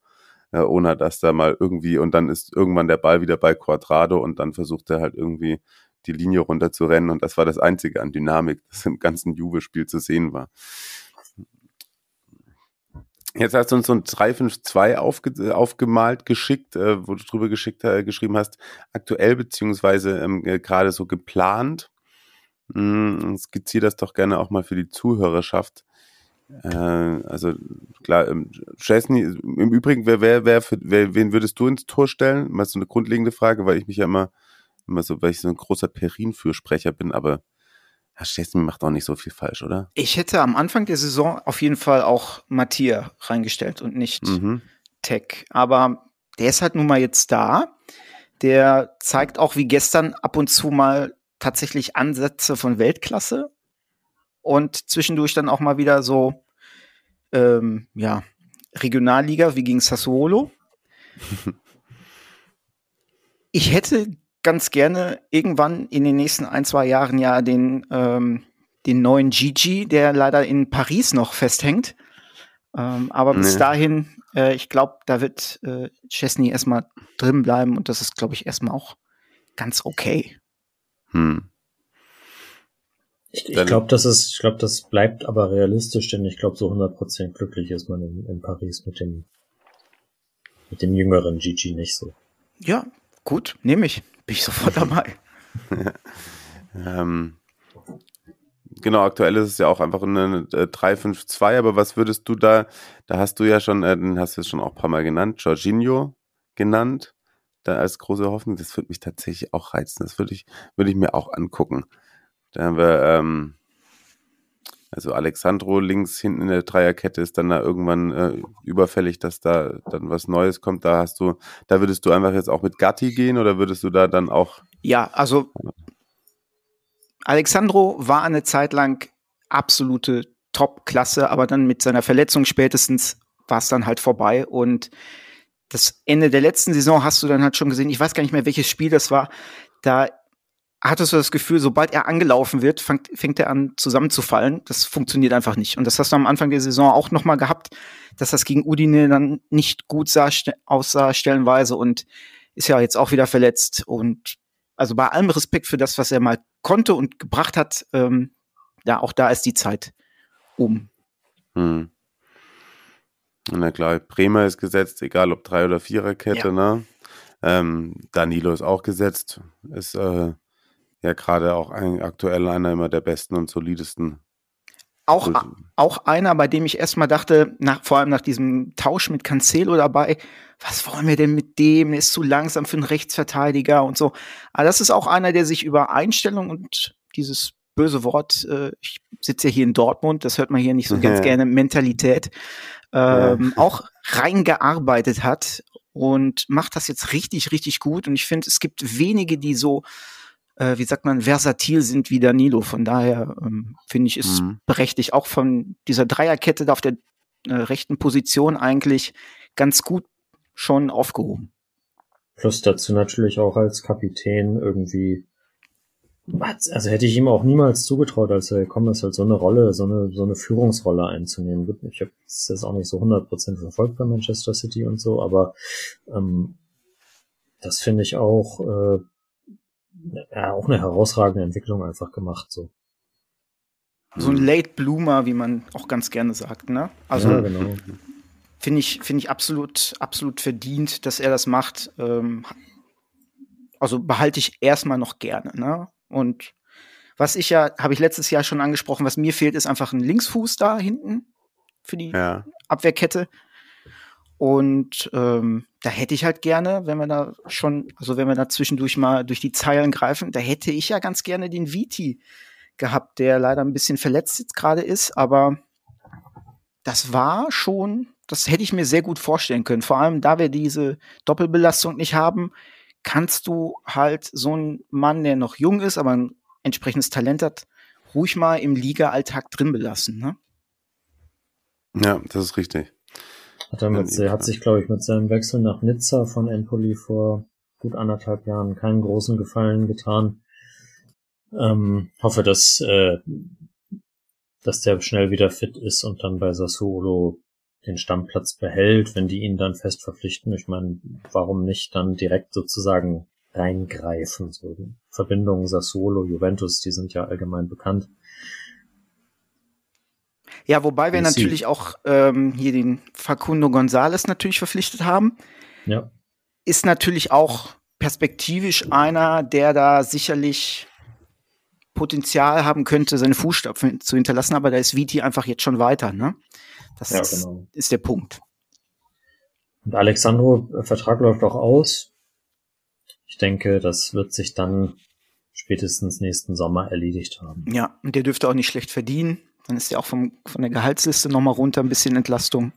äh, ohne dass da mal irgendwie und dann ist irgendwann der Ball wieder bei Quadrado und dann versucht er halt irgendwie die Linie runter zu rennen und das war das Einzige an Dynamik, das im ganzen Juve-Spiel zu sehen war. Jetzt hast du uns so ein 352 aufge aufgemalt, geschickt, äh, wo du drüber geschickt, äh, geschrieben hast, aktuell beziehungsweise ähm, äh, gerade so geplant. Hm, skizziere das doch gerne auch mal für die Zuhörerschaft. Äh, also klar, ähm, Chesney, im Übrigen, wer, wer, wer, für, wer, wen würdest du ins Tor stellen? Mal so eine grundlegende Frage, weil ich mich ja immer, immer so, weil ich so ein großer Perin-Fürsprecher bin, aber Herr Chesney macht auch nicht so viel falsch, oder? Ich hätte am Anfang der Saison auf jeden Fall auch Matthias reingestellt und nicht Mhm. Tech. Aber der ist halt nun mal jetzt da. Der zeigt auch wie gestern ab und zu mal tatsächlich Ansätze von Weltklasse und zwischendurch dann auch mal wieder so, ähm, ja, Regionalliga wie gegen Sassuolo. Ich hätte ganz gerne irgendwann in den nächsten ein, zwei Jahren ja den, ähm, den neuen Gigi, der leider in Paris noch festhängt. Ähm, aber bis Nee. dahin, äh, ich glaube, da wird äh, Chesney erstmal drin bleiben und das ist, glaube ich, erstmal auch ganz okay. Hm. Ich, ich glaube, das ist, ich glaube, das bleibt aber realistisch, denn ich glaube, so 100% glücklich ist man in, in Paris mit dem, mit dem jüngeren Gigi nicht so. Ja, gut, nehme ich. Bin ich sofort dabei. Ähm, genau, aktuell ist es ja auch einfach eine äh, 3-5-2, aber was würdest du da, da hast du ja schon, äh, den hast du schon auch ein paar Mal genannt, Jorginho genannt, da als große Hoffnung, das würde mich tatsächlich auch reizen, das würde ich, würde ich mir auch angucken. Da haben wir, ähm, also Alexandro links hinten in der Dreierkette ist dann da irgendwann äh, überfällig, dass da dann was Neues kommt. Da hast du, da würdest du einfach jetzt auch mit Gatti gehen oder würdest du da dann auch Ja, also Alexandro war eine Zeit lang absolute Top-Klasse, aber dann mit seiner Verletzung spätestens war es dann halt vorbei. Und das Ende der letzten Saison hast du dann halt schon gesehen, ich weiß gar nicht mehr, welches Spiel das war, da hattest du das Gefühl, sobald er angelaufen wird, fängt, fängt er an zusammenzufallen. Das funktioniert einfach nicht. Und das hast du am Anfang der Saison auch noch mal gehabt, dass das gegen Udine dann nicht gut sah, aussah stellenweise und ist ja jetzt auch wieder verletzt. Und also bei allem Respekt für das, was er mal konnte und gebracht hat, ähm, ja, auch da ist die Zeit um. Hm. Na klar, Bremer ist gesetzt, egal ob Drei- oder Viererkette, Ja. ne? Ähm, Danilo ist auch gesetzt, ist äh, ja gerade auch ein, aktuell einer immer der besten und solidesten. Auch, auch einer, bei dem ich erstmal dachte, nach, vor allem nach diesem Tausch mit Cancelo dabei, was wollen wir denn mit dem? Ist zu langsam für einen Rechtsverteidiger und so. Aber das ist auch einer, der sich über Einstellung und dieses böse Wort, äh, ich sitze ja hier in Dortmund, das hört man hier nicht so ganz Ja. gerne, Mentalität, ähm, auch reingearbeitet hat und macht das jetzt richtig, richtig gut. Und ich finde, es gibt wenige, die so, äh, wie sagt man, versatil sind wie Danilo. Von daher ähm, finde ich, ist Mhm. berechtigt, auch von dieser Dreierkette da auf der äh, rechten Position eigentlich ganz gut schon aufgehoben. Plus dazu natürlich auch als Kapitän irgendwie. Also hätte ich ihm auch niemals zugetraut, als er gekommen ist, halt so eine Rolle, so eine, so eine Führungsrolle einzunehmen. Gut, Ich habe es jetzt auch nicht so 100% verfolgt bei Manchester City und so, aber ähm, das finde ich auch, äh, ja, auch eine herausragende Entwicklung einfach gemacht. So. So ein Late Bloomer, wie man auch ganz gerne sagt, ne? Also ja, genau. finde ich, finde ich absolut, absolut verdient, dass er das macht. Ähm, also behalte ich erstmal noch gerne, ne? Und was ich ja, habe ich letztes Jahr schon angesprochen, was mir fehlt, ist einfach ein Linksfuß da hinten für die Ja, Abwehrkette. Und ähm, da hätte ich halt gerne, wenn wir da schon, also wenn wir da zwischendurch mal durch die Zeilen greifen, da hätte ich ja ganz gerne den Viti gehabt, der leider ein bisschen verletzt jetzt gerade ist, aber das war schon, das hätte ich mir sehr gut vorstellen können. Vor allem, da wir diese Doppelbelastung nicht haben, kannst du halt so einen Mann, der noch jung ist, aber ein entsprechendes Talent hat, ruhig mal im Liga-Alltag drin belassen. Ne? ja, das ist richtig. Hat er, mit, er hat sich, glaube ich, mit seinem Wechsel nach Nizza von Empoli vor gut anderthalb Jahren keinen großen Gefallen getan. Ähm, hoffe, dass, äh, dass der schnell wieder fit ist und dann bei Sassuolo den Stammplatz behält, wenn die ihn dann fest verpflichten. Ich meine, warum nicht dann direkt sozusagen reingreifen? So Verbindungen Sassuolo, Juventus, die sind ja allgemein bekannt. Ja, wobei wir sie- natürlich auch ähm, hier den Facundo González natürlich verpflichtet haben. Ja, Ist natürlich auch perspektivisch einer, der da sicherlich Potenzial haben könnte, seine Fußstapfen zu hinterlassen, aber da ist Viti einfach jetzt schon weiter, ne? Das Ja, ist, genau. ist der Punkt. Und Alexandro, äh, Vertrag läuft auch aus. Ich denke, das wird sich dann spätestens nächsten Sommer erledigt haben. Ja, und der dürfte auch nicht schlecht verdienen. Dann ist der auch vom, von der Gehaltsliste nochmal runter, ein bisschen Entlastung.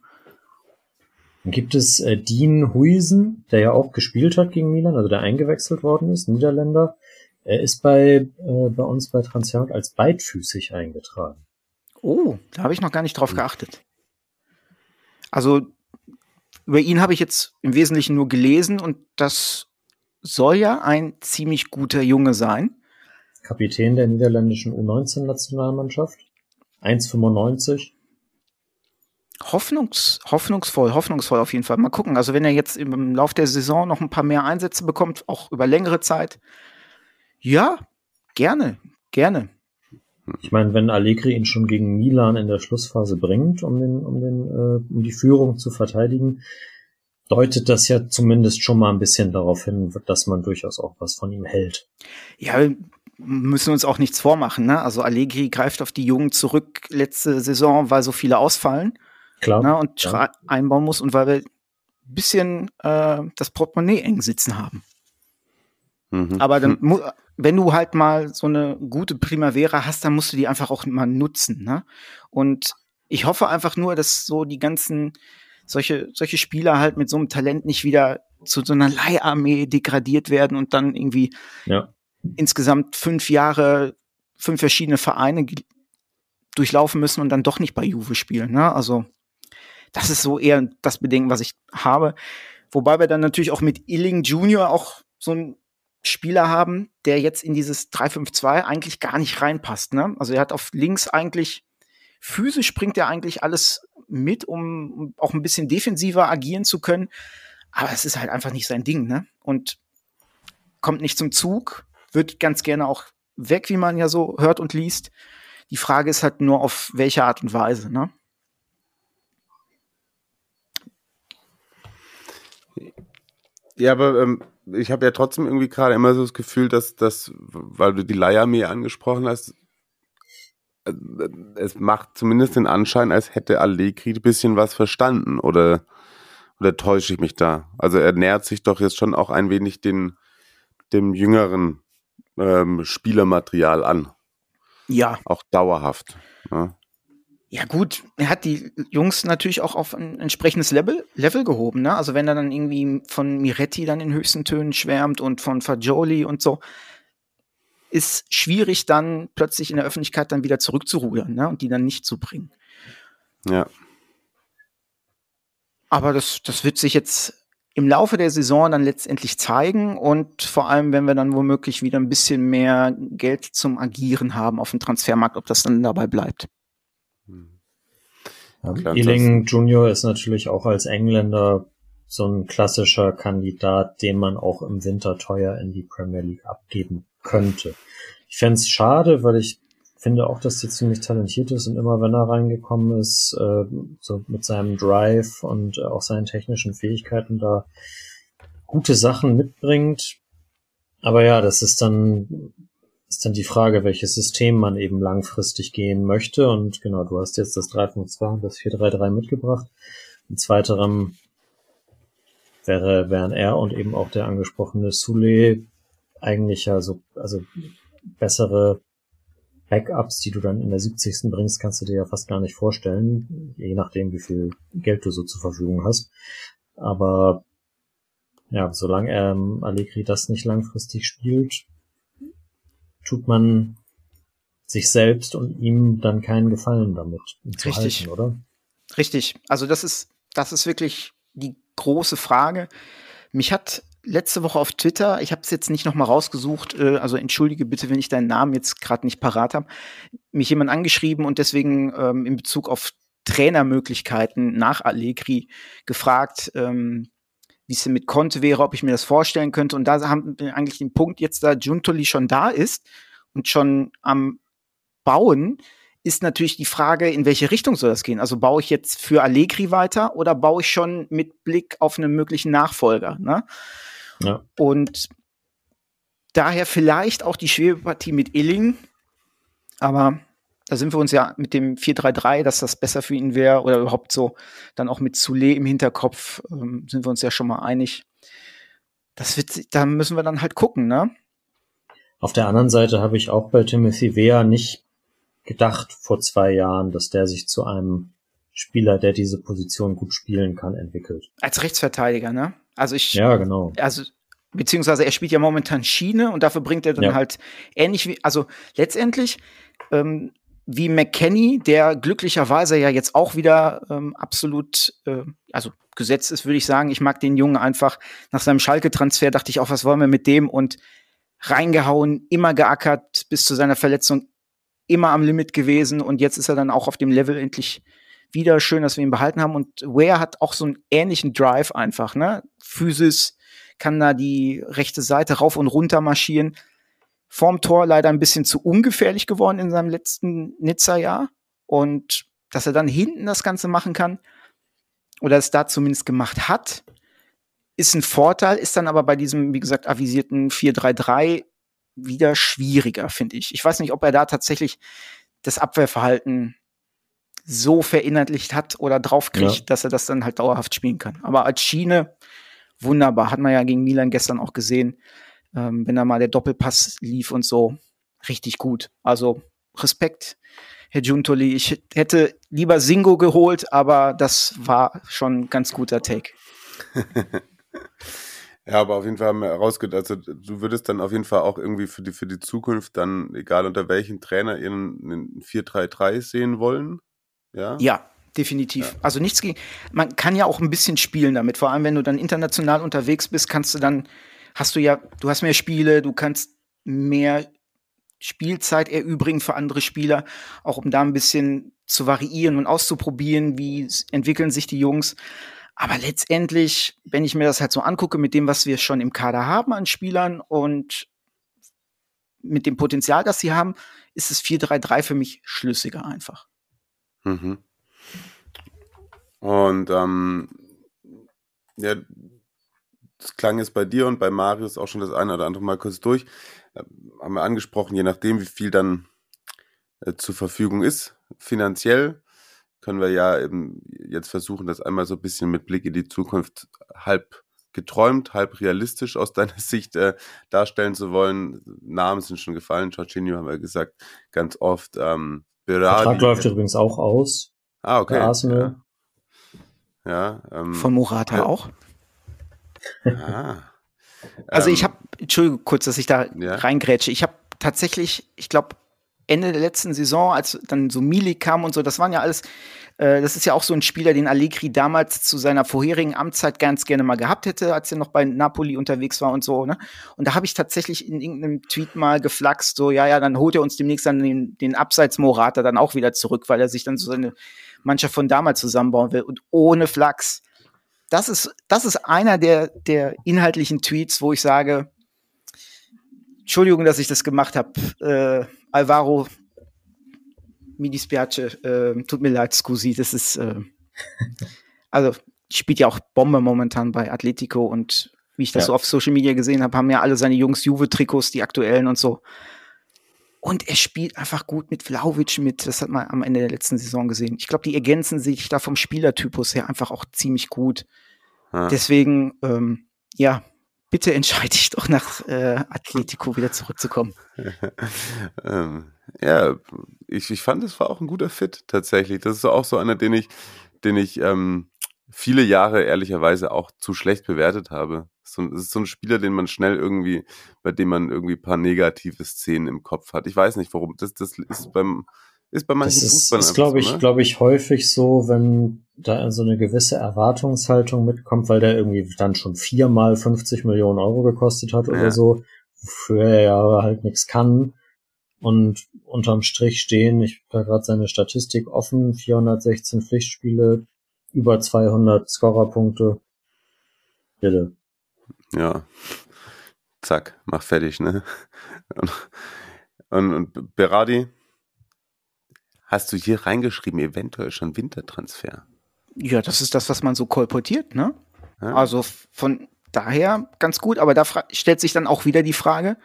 Dann gibt es äh, Dean Huijsen, der ja auch gespielt hat gegen Milan, also der eingewechselt worden ist, Niederländer. Er ist bei, äh, bei uns bei Transfer als beidfüßig eingetragen. Oh, da habe ich noch gar nicht drauf geachtet. Also über ihn habe ich jetzt im Wesentlichen nur gelesen und das soll ja ein ziemlich guter Junge sein. Kapitän der niederländischen U19-Nationalmannschaft. 1,95. Hoffnungs, hoffnungsvoll, hoffnungsvoll auf jeden Fall. Mal gucken. Also wenn er jetzt im Lauf der Saison noch ein paar mehr Einsätze bekommt, auch über längere Zeit, ja, gerne, gerne. Ich meine, wenn Allegri ihn schon gegen Milan in der Schlussphase bringt, um den, um den, äh, um die Führung zu verteidigen, deutet das ja zumindest schon mal ein bisschen darauf hin, dass man durchaus auch was von ihm hält. Ja, müssen uns auch nichts vormachen. Ne? Also Allegri greift auf die Jungen zurück letzte Saison, weil so viele ausfallen Klar. ne? und ja. Einbauen muss und weil wir ein bisschen äh, das Portemonnaie eng sitzen haben. Mhm. Aber dann, Hm. wenn du halt mal so eine gute Primavera hast, dann musst du die einfach auch mal nutzen. Ne? Und ich hoffe einfach nur, dass so die ganzen solche solche Spieler halt mit so einem Talent nicht wieder zu so einer Leiharmee degradiert werden und dann irgendwie Ja. Insgesamt fünf Jahre fünf verschiedene Vereine durchlaufen müssen und dann doch nicht bei Juve spielen. Ne? Also das ist so eher das Bedenken, was ich habe. Wobei wir dann natürlich auch mit Illing Junior auch so einen Spieler haben, der jetzt in dieses 3-5-2 eigentlich gar nicht reinpasst. Ne? Also er hat auf links eigentlich, physisch bringt er eigentlich alles mit, um auch ein bisschen defensiver agieren zu können. Aber es ist halt einfach nicht sein Ding. Ne? Und kommt nicht zum Zug, wird ganz gerne auch weg, wie man ja so hört und liest. Die Frage ist halt nur, auf welche Art und Weise. Ne? Ja, aber ähm, ich habe ja trotzdem irgendwie gerade immer so das Gefühl, dass das, weil du die Leiharmee angesprochen hast, äh, es macht zumindest den Anschein, als hätte Allegri ein bisschen was verstanden oder oder täusche ich mich da? Also er nähert sich doch jetzt schon auch ein wenig den dem jüngeren ähm, Spielermaterial an, Ja, auch dauerhaft. Ne? Ja gut, er hat die Jungs natürlich auch auf ein entsprechendes Level, Level gehoben. Ne? Also wenn er dann irgendwie von Miretti dann in höchsten Tönen schwärmt und von Fagioli und so, ist schwierig dann plötzlich in der Öffentlichkeit dann wieder zurückzurudern ne? und die dann nicht zu bringen. Ja. Aber das, das wird sich jetzt im Laufe der Saison dann letztendlich zeigen und vor allem, wenn wir dann womöglich wieder ein bisschen mehr Geld zum Agieren haben auf dem Transfermarkt, ob das dann dabei bleibt. Ja, Ealing Junior ist natürlich auch als Engländer so ein klassischer Kandidat, den man auch im Winter teuer in die Premier League abgeben könnte. Ich fände es schade, weil ich finde auch, dass der ziemlich talentiert ist und immer wenn er reingekommen ist, äh, so mit seinem Drive und äh, auch seinen technischen Fähigkeiten da gute Sachen mitbringt. Aber ja, das ist dann ist dann die Frage, welches System man eben langfristig gehen möchte. Und genau, du hast jetzt das 352 und das 433 mitgebracht. In zweiterem wäre, wären er und eben auch der angesprochene Sule eigentlich ja so, also bessere Backups, die du dann in der 70. bringst, kannst du dir ja fast gar nicht vorstellen, je nachdem, wie viel Geld du so zur Verfügung hast. Aber ja, solange ähm, Allegri das nicht langfristig spielt, tut man sich selbst und ihm dann keinen Gefallen damit, zu Richtig. halten, oder? Richtig. Also das ist, das ist wirklich die große Frage. Mich hat letzte Woche auf Twitter, ich habe es jetzt nicht nochmal rausgesucht, äh, also entschuldige bitte, wenn ich deinen Namen jetzt gerade nicht parat habe, mich jemand angeschrieben und deswegen ähm, in Bezug auf Trainermöglichkeiten nach Allegri gefragt, ähm, wie es denn mit Conte wäre, ob ich mir das vorstellen könnte. Und da haben wir eigentlich den Punkt, jetzt da Giuntoli schon da ist und schon am Bauen, ist natürlich die Frage, in welche Richtung soll das gehen? Also baue ich jetzt für Allegri weiter oder baue ich schon mit Blick auf einen möglichen Nachfolger? Ne? Ja. Und daher vielleicht auch die Schwebepartie mit Illing, Aber da sind wir uns ja mit dem 4-3-3, dass das besser für ihn wäre oder überhaupt so, dann auch mit Zule im Hinterkopf, ähm, sind wir uns ja schon mal einig. Das wird, da müssen wir dann halt gucken, ne? Auf der anderen Seite habe ich auch bei Timothy Weah nicht gedacht vor zwei Jahren, dass der sich zu einem Spieler, der diese Position gut spielen kann, entwickelt. Als Rechtsverteidiger, ne? Also ich. Ja, genau. Also beziehungsweise er spielt ja momentan Schiene und dafür bringt er dann ja. halt ähnlich wie, also letztendlich ähm, wie McKenny, der glücklicherweise ja jetzt auch wieder ähm, absolut, äh, also gesetzt ist, würde ich sagen. Ich mag den Jungen einfach. Nach seinem Schalke-Transfer dachte ich auch, was wollen wir mit dem? Und reingehauen, immer geackert, bis zu seiner Verletzung immer am Limit gewesen. Und jetzt ist er dann auch auf dem Level endlich wieder. Schön, dass wir ihn behalten haben. Und Ware hat auch so einen ähnlichen Drive einfach, ne? Physis, kann da die rechte Seite rauf und runter marschieren vorm Tor leider ein bisschen zu ungefährlich geworden in seinem letzten Nizza-Jahr. Und dass er dann hinten das Ganze machen kann oder es da zumindest gemacht hat, ist ein Vorteil, ist dann aber bei diesem, wie gesagt, avisierten 4-3-3 wieder schwieriger, finde ich. Ich weiß nicht, ob er da tatsächlich das Abwehrverhalten so verinnerlicht hat oder draufkriegt, ja. dass er das dann halt dauerhaft spielen kann. Aber als Schiene wunderbar, hat man ja gegen Milan gestern auch gesehen ähm, wenn da mal der Doppelpass lief und so, richtig gut. Also Respekt, Herr Giuntoli. Ich hätte lieber Singo geholt, aber das war schon ein ganz guter Take. Ja, aber auf jeden Fall haben wir herausgedacht, also du würdest dann auf jeden Fall auch irgendwie für die, für die Zukunft dann, egal unter welchen Trainer, ihren 4-3-3 sehen wollen. Ja, ja definitiv. Ja. Also nichts gegen. Man kann ja auch ein bisschen spielen damit. Vor allem, wenn du dann international unterwegs bist, kannst du dann hast du ja, du hast mehr Spiele, du kannst mehr Spielzeit erübrigen für andere Spieler, auch um da ein bisschen zu variieren und auszuprobieren, wie entwickeln sich die Jungs. Aber letztendlich, wenn ich mir das halt so angucke mit dem, was wir schon im Kader haben an Spielern und mit dem Potenzial, das sie haben, ist es 4-3-3 für mich schlüssiger einfach. Mhm. Und ähm, ja, das klang jetzt bei dir und bei Marius auch schon das eine oder andere Mal kurz durch. Äh, haben wir angesprochen, je nachdem, wie viel dann äh, zur Verfügung ist, finanziell, können wir ja eben jetzt versuchen, das einmal so ein bisschen mit Blick in die Zukunft halb geträumt, halb realistisch aus deiner Sicht äh, darstellen zu wollen. Namen sind schon gefallen. Jorginho haben wir gesagt, ganz oft. Ähm, Berardi. Vertrag läuft übrigens auch aus. Ah, okay. Arsenal. Ja. ja ähm, Von Morata ja, auch. Ah. Also ich ähm, habe, Entschuldigung kurz, dass ich da ja? reingrätsche. Ich habe tatsächlich, ich glaube, Ende der letzten Saison, als dann so Milik kam und so, das waren ja alles, äh, das ist ja auch so ein Spieler, den Allegri damals zu seiner vorherigen Amtszeit ganz gerne mal gehabt hätte, als er noch bei Napoli unterwegs war und so, ne? Und da habe ich tatsächlich in irgendeinem Tweet mal geflaxt, so, ja, ja, dann holt er uns demnächst dann den, den Abseits-Morata dann auch wieder zurück, weil er sich dann so seine Mannschaft von damals zusammenbauen will. Und ohne Flachs das ist, das ist einer der, der inhaltlichen Tweets, wo ich sage, Entschuldigung, dass ich das gemacht habe. Äh, Alvaro, mi dispiace, äh, tut mir leid, scusi, das ist, äh, also spielt ja auch Bombe momentan bei Atletico und wie ich das ja. so auf Social Media gesehen habe, haben ja alle seine Jungs Juve-Trikots, die aktuellen und so. Und er spielt einfach gut mit Vlaovic mit. Das hat man am Ende der letzten Saison gesehen. Ich glaube, die ergänzen sich da vom Spielertypus her einfach auch ziemlich gut. Ja. Deswegen, ähm, ja, bitte entscheide ich doch nach äh, Atletico wieder zurückzukommen. ähm, ja, ich, ich fand, es war auch ein guter Fit tatsächlich. Das ist auch so einer, den ich, den ich ähm, viele Jahre ehrlicherweise auch zu schlecht bewertet habe. So, das ist so ein Spieler, den man schnell irgendwie, bei dem man irgendwie paar negative Szenen im Kopf hat. Ich weiß nicht, warum. Das, das ist beim, ist bei manchen das ist, ist glaube ich, ne? glaube ich, häufig so, wenn da so eine gewisse Erwartungshaltung mitkommt, weil der irgendwie dann schon viermal 50 Millionen Euro gekostet hat ja. oder so, wofür er ja halt nichts kann. Und unterm Strich stehen, ich habe gerade seine Statistik offen, 416 Pflichtspiele, über 200 Scorerpunkte. Bitte. Ja. Zack, mach fertig, ne? Und, und, und Berardi, hast du hier reingeschrieben, eventuell schon Wintertransfer? Ja, das ist das, was man so kolportiert, ne? Ja. Also von daher ganz gut, aber da stellt sich dann auch wieder die Frage,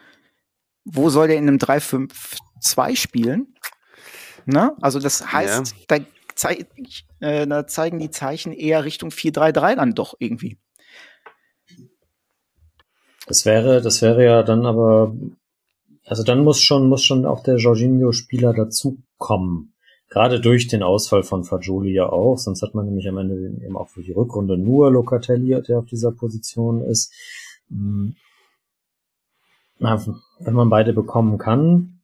wo soll der in einem 3-5-2 spielen? Ne? Also das heißt, ja. da, zei äh, da zeigen die Zeichen eher Richtung 4-3-3 dann doch irgendwie. Das wäre, das wäre ja dann aber, also dann muss schon, muss schon auch der Jorginho-Spieler dazukommen. Gerade durch den Ausfall von Fagioli ja auch, sonst hat man nämlich am Ende eben auch für die Rückrunde nur Locatelli, der auf dieser Position ist. Hm. Wenn man beide bekommen kann,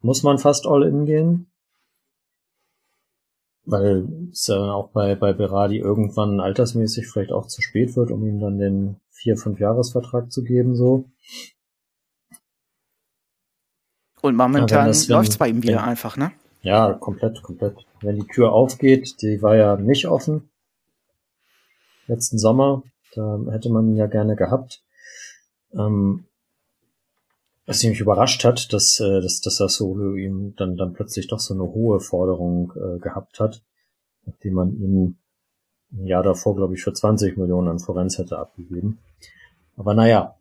muss man fast all in gehen. Weil es ja auch bei, bei Berardi irgendwann altersmäßig vielleicht auch zu spät wird, um ihm dann den vier, fünf Jahresvertrag zu geben, so. Und momentan läuft es bei ihm wieder wenn, einfach, ne? Ja, komplett, komplett. Wenn die Tür aufgeht, die war ja nicht offen. Letzten Sommer, da hätte man ihn ja gerne gehabt. Ähm, was mich überrascht hat, dass, äh, dass, dass Sassuolo ihm dann, dann plötzlich doch so eine hohe Forderung äh, gehabt hat, nachdem man ihn ein Jahr davor, glaube ich, für 20 Millionen an Florenz hätte abgegeben. Aber naja.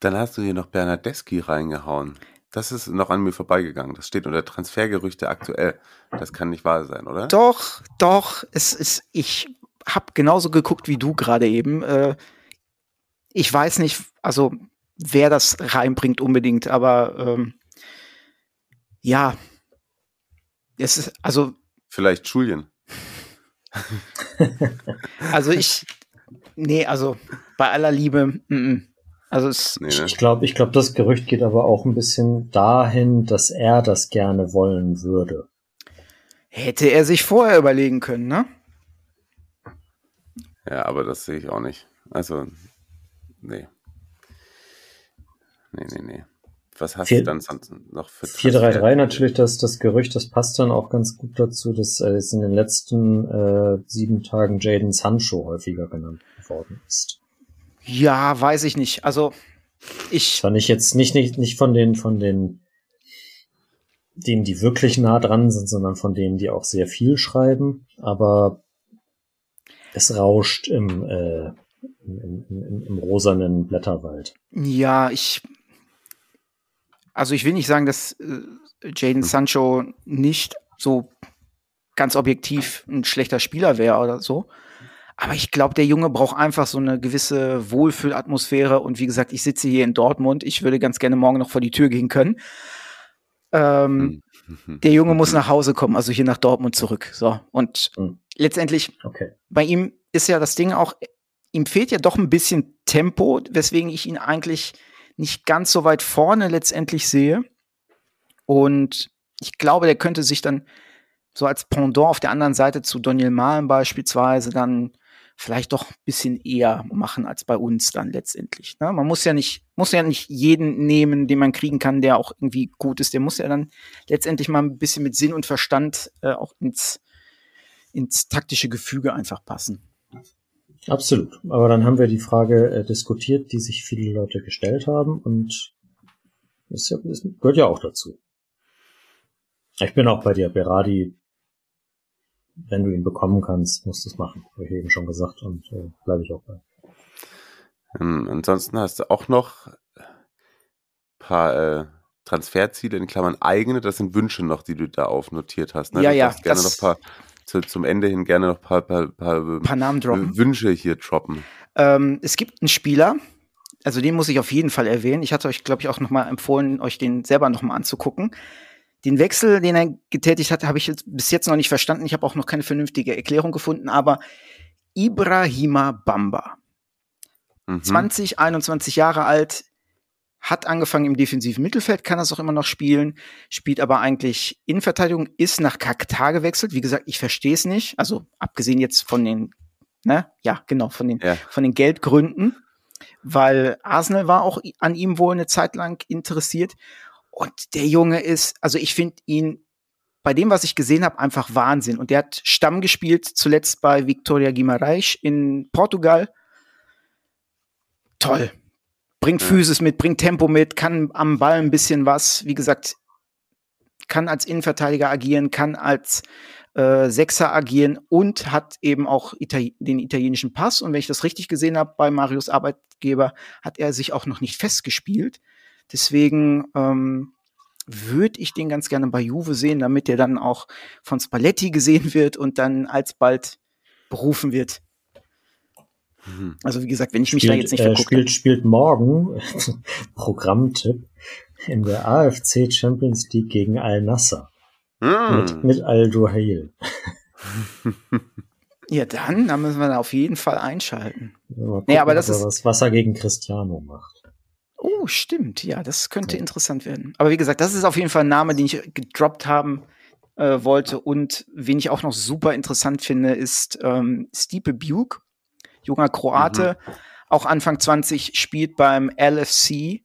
Dann hast du hier noch Bernardeschi reingehauen. Das ist noch an mir vorbeigegangen. Das steht unter Transfergerüchte aktuell. Das kann nicht wahr sein, oder? Doch, doch. Es ist, ich habe genauso geguckt wie du gerade eben. Äh, ich weiß nicht, also wer das reinbringt unbedingt, aber ähm, ja, es ist also vielleicht Julian. also ich, nee, also bei aller Liebe, m -m. Also es, nee, ne? ich glaube, ich glaube, das Gerücht geht aber auch ein bisschen dahin, dass er das gerne wollen würde. Hätte er sich vorher überlegen können, ne? Ja, aber das sehe ich auch nicht. Also, nee. Nee, nee, nee. Was hast 4, du dann noch für 4-3-3 natürlich, das, das Gerücht, das passt dann auch ganz gut dazu, dass äh, jetzt in den letzten äh, sieben Tagen Jaden Sancho häufiger genannt worden ist. Ja, weiß ich nicht. Also ich. Fand ich jetzt nicht, nicht, nicht von den, von den, denen, die wirklich nah dran sind, sondern von denen, die auch sehr viel schreiben. Aber es rauscht im, äh, im, im, im rosanen Blätterwald. Ja, ich. Also ich will nicht sagen, dass äh, Jaden Sancho nicht so ganz objektiv ein schlechter Spieler wäre oder so. Aber ich glaube, der Junge braucht einfach so eine gewisse Wohlfühlatmosphäre. Und wie gesagt, ich sitze hier in Dortmund. Ich würde ganz gerne morgen noch vor die Tür gehen können. Ähm, hm. der Junge muss nach Hause kommen, also hier nach Dortmund zurück. So. Und mhm. letztendlich, okay. bei ihm ist ja das Ding auch, ihm fehlt ja doch ein bisschen Tempo, weswegen ich ihn eigentlich nicht ganz so weit vorne letztendlich sehe. Und ich glaube, der könnte sich dann so als Pendant auf der anderen Seite zu Daniel Mahlen beispielsweise dann vielleicht doch ein bisschen eher machen als bei uns dann letztendlich. Ne? Man muss ja nicht, muss ja nicht jeden nehmen, den man kriegen kann, der auch irgendwie gut ist. Der muss ja dann letztendlich mal ein bisschen mit Sinn und Verstand äh, auch ins, ins taktische Gefüge einfach passen. Absolut. Aber dann haben wir die Frage äh, diskutiert, die sich viele Leute gestellt haben und das, gehört ja auch dazu. Ich bin auch bei dir, Berardi wenn du ihn bekommen kannst, musst du es machen. Habe ich eben schon gesagt und äh, bleibe ich auch bei. Ähm, ansonsten hast du auch noch ein paar äh, Transferziele in Klammern eigene. Das sind Wünsche noch, die du da aufnotiert hast. Ne? Ja, du ja. Gerne noch paar, zu, zum Ende hin gerne noch ein paar, paar, paar, paar Namen droppen. Wünsche hier droppen. Ähm, es gibt einen Spieler, also den muss ich auf jeden Fall erwähnen. Ich hatte euch, glaube ich, auch noch mal empfohlen, euch den selber noch mal anzugucken. Den Wechsel, den er getätigt hat, habe ich jetzt bis jetzt noch nicht verstanden. Ich habe auch noch keine vernünftige Erklärung gefunden, aber Ibrahima Bamba, mhm. 20, 21 Jahre alt, hat angefangen im defensiven Mittelfeld, kann das auch immer noch spielen, spielt aber eigentlich Innenverteidigung, ist nach Katar gewechselt. Wie gesagt, ich verstehe es nicht. Also abgesehen jetzt von den, ne, ja, genau, von den, ja. von den Geldgründen, weil Arsenal war auch an ihm wohl eine Zeit lang interessiert. Und der Junge ist, also ich finde ihn bei dem, was ich gesehen habe, einfach Wahnsinn. Und der hat Stamm gespielt, zuletzt bei Victoria Guimarães in Portugal. Toll. Bringt. Physis mit, bringt Tempo mit, kann am Ball ein bisschen was. Wie gesagt, kann als Innenverteidiger agieren, kann als äh, Sechser agieren und hat eben auch Itali den italienischen Pass. Und wenn ich das richtig gesehen habe bei Marius Arbeitgeber, hat er sich auch noch nicht festgespielt. Deswegen ähm, würde ich den ganz gerne bei Juve sehen, damit er dann auch von Spalletti gesehen wird und dann alsbald berufen wird. Mhm. Also wie gesagt, wenn ich spielt, mich da jetzt nicht äh, vergucke. Spielt, spielt morgen, Programmtipp, in der AFC Champions League gegen Al-Nasser. Mm. Mit, mit Al-Duhail. ja, dann, dann müssen wir da auf jeden Fall einschalten. Ja, gucken, nee, aber das ist was, was er gegen Cristiano macht. Oh, stimmt. Ja, das könnte ja. interessant werden. Aber wie gesagt, das ist auf jeden Fall ein Name, den ich gedroppt haben äh, wollte. Und wen ich auch noch super interessant finde, ist ähm, Stipe Buke, junger Kroate, mhm. auch Anfang 20, spielt beim LFC,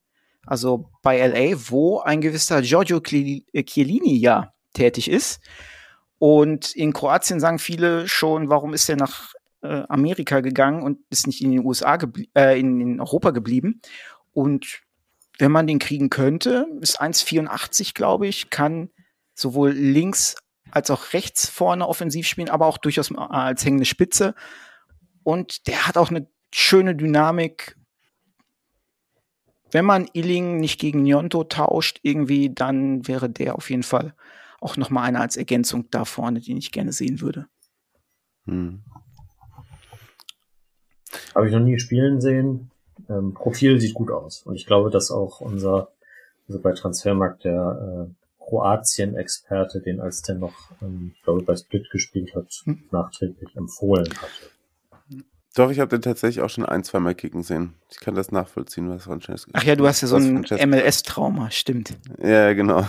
also bei LA, wo ein gewisser Giorgio Chiellini ja tätig ist. Und in Kroatien sagen viele schon, warum ist er nach äh, Amerika gegangen und ist nicht in den USA äh, in, in Europa geblieben. Und wenn man den kriegen könnte, ist 1,84, glaube ich, kann sowohl links als auch rechts vorne offensiv spielen, aber auch durchaus als hängende Spitze. Und der hat auch eine schöne Dynamik. Wenn man Illing nicht gegen Nyonto tauscht, irgendwie, dann wäre der auf jeden Fall auch noch mal einer als Ergänzung da vorne, den ich gerne sehen würde. Hm. Habe ich noch nie spielen sehen ähm, Profil sieht gut aus. Und ich glaube, dass auch unser, also bei Transfermarkt der äh, Kroatien-Experte, den als der noch, ähm, ich glaube, bei Split gespielt hat, hm. nachträglich empfohlen hatte. Doch, ich habe den tatsächlich auch schon ein, zwei Mal kicken sehen. Ich kann das nachvollziehen, was Francesco Ach ja, du hast ja so ein MLS-Trauma, stimmt. Ja, genau.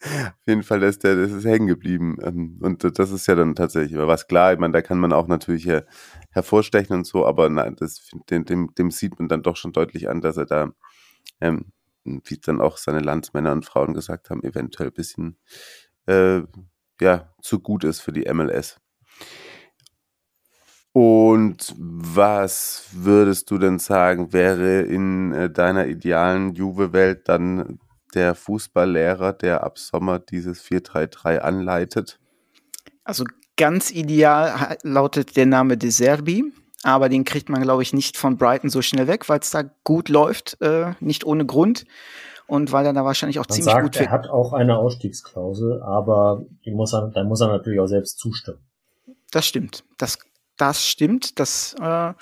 Auf jeden Fall ist der, das ist hängen geblieben. Ähm, und das ist ja dann tatsächlich was klar. Ich meine, da kann man auch natürlich her, hervorstechen und so, aber nein, das, dem, dem, dem sieht man dann doch schon deutlich an, dass er da, ähm, wie dann auch seine Landsmänner und Frauen gesagt haben, eventuell ein bisschen äh, ja, zu gut ist für die MLS. Und was würdest du denn sagen, wäre in äh, deiner idealen Juve-Welt dann der Fußballlehrer, der ab Sommer dieses 4-3-3 anleitet? Also ganz ideal lautet der Name De Serbi, aber den kriegt man, glaube ich, nicht von Brighton so schnell weg, weil es da gut läuft, äh, nicht ohne Grund. Und weil er da wahrscheinlich auch man ziemlich sagt, gut Er hat auch eine Ausstiegsklausel, aber die muss er, da muss er natürlich auch selbst zustimmen. Das stimmt. Das, das stimmt. Das äh,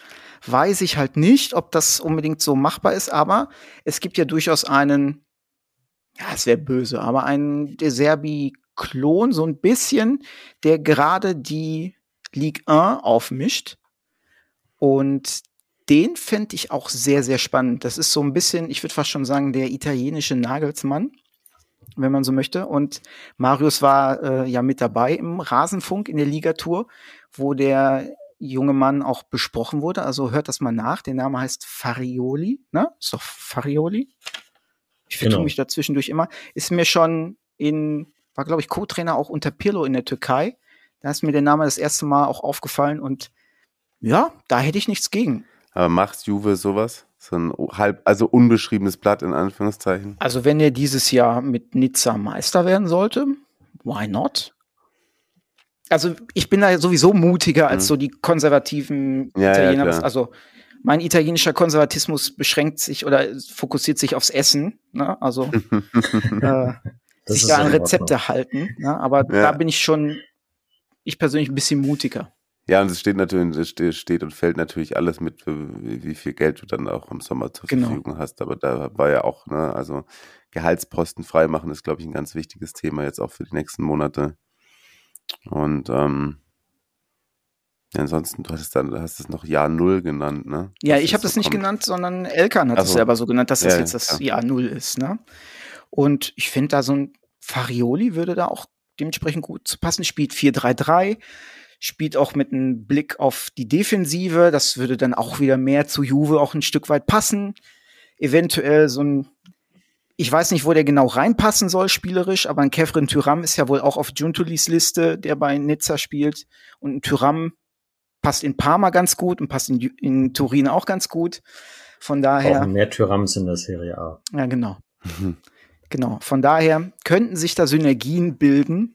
weiß ich halt nicht, ob das unbedingt so machbar ist, aber es gibt ja durchaus einen ja, es wäre böse, aber ein De Serbi-Klon, so ein bisschen, der gerade die Ligue 1 aufmischt. Und den fände ich auch sehr, sehr spannend. Das ist so ein bisschen, ich würde fast schon sagen, der italienische Nagelsmann, wenn man so möchte. Und Marius war äh, ja mit dabei im Rasenfunk in der Ligatour, wo der junge Mann auch besprochen wurde. Also hört das mal nach. Der Name heißt Farioli, ne? Ist doch Farioli? Ich vertue genau. mich da zwischendurch immer. Ist mir schon in, war glaube ich Co-Trainer auch unter Pirlo in der Türkei. Da ist mir der Name das erste Mal auch aufgefallen und ja, da hätte ich nichts gegen. Aber macht Juve sowas? So ein halb, also unbeschriebenes Blatt in Anführungszeichen? Also wenn er dieses Jahr mit Nizza Meister werden sollte, why not? Also ich bin da sowieso mutiger als mhm. so die konservativen ja, Italiener. Ja, also mein italienischer Konservatismus beschränkt sich oder fokussiert sich aufs Essen. Ne? Also äh, sich da an Rezepte halten. Ne? Aber ja. da bin ich schon, ich persönlich ein bisschen mutiger. Ja, und es steht natürlich, es steht und fällt natürlich alles mit, wie viel Geld du dann auch im Sommer zur genau. Verfügung hast. Aber da war ja auch, ne, also Gehaltsposten freimachen ist, glaube ich, ein ganz wichtiges Thema jetzt auch für die nächsten Monate. Und ähm, ansonsten, du hast, dann, hast es noch Jahr Null genannt, ne? Ja, ich habe das nicht kommt. genannt, sondern Elkan hat es selber so genannt, dass ja, das jetzt das ja. Jahr Null ist, ne? Und ich finde da so ein Farioli würde da auch dementsprechend gut zu passen. Spielt 4-3-3, spielt auch mit einem Blick auf die Defensive. Das würde dann auch wieder mehr zu Juve auch ein Stück weit passen. Eventuell so ein, ich weiß nicht, wo der genau reinpassen soll, spielerisch, aber ein Kevin Tyram ist ja wohl auch auf Juntulis Liste, der bei Nizza spielt. Und ein Tyram passt in Parma ganz gut und passt in, in Turin auch ganz gut. Von daher. Auch mehr Tyrams in der Serie A. Ja, genau. Genau, von daher könnten sich da Synergien bilden,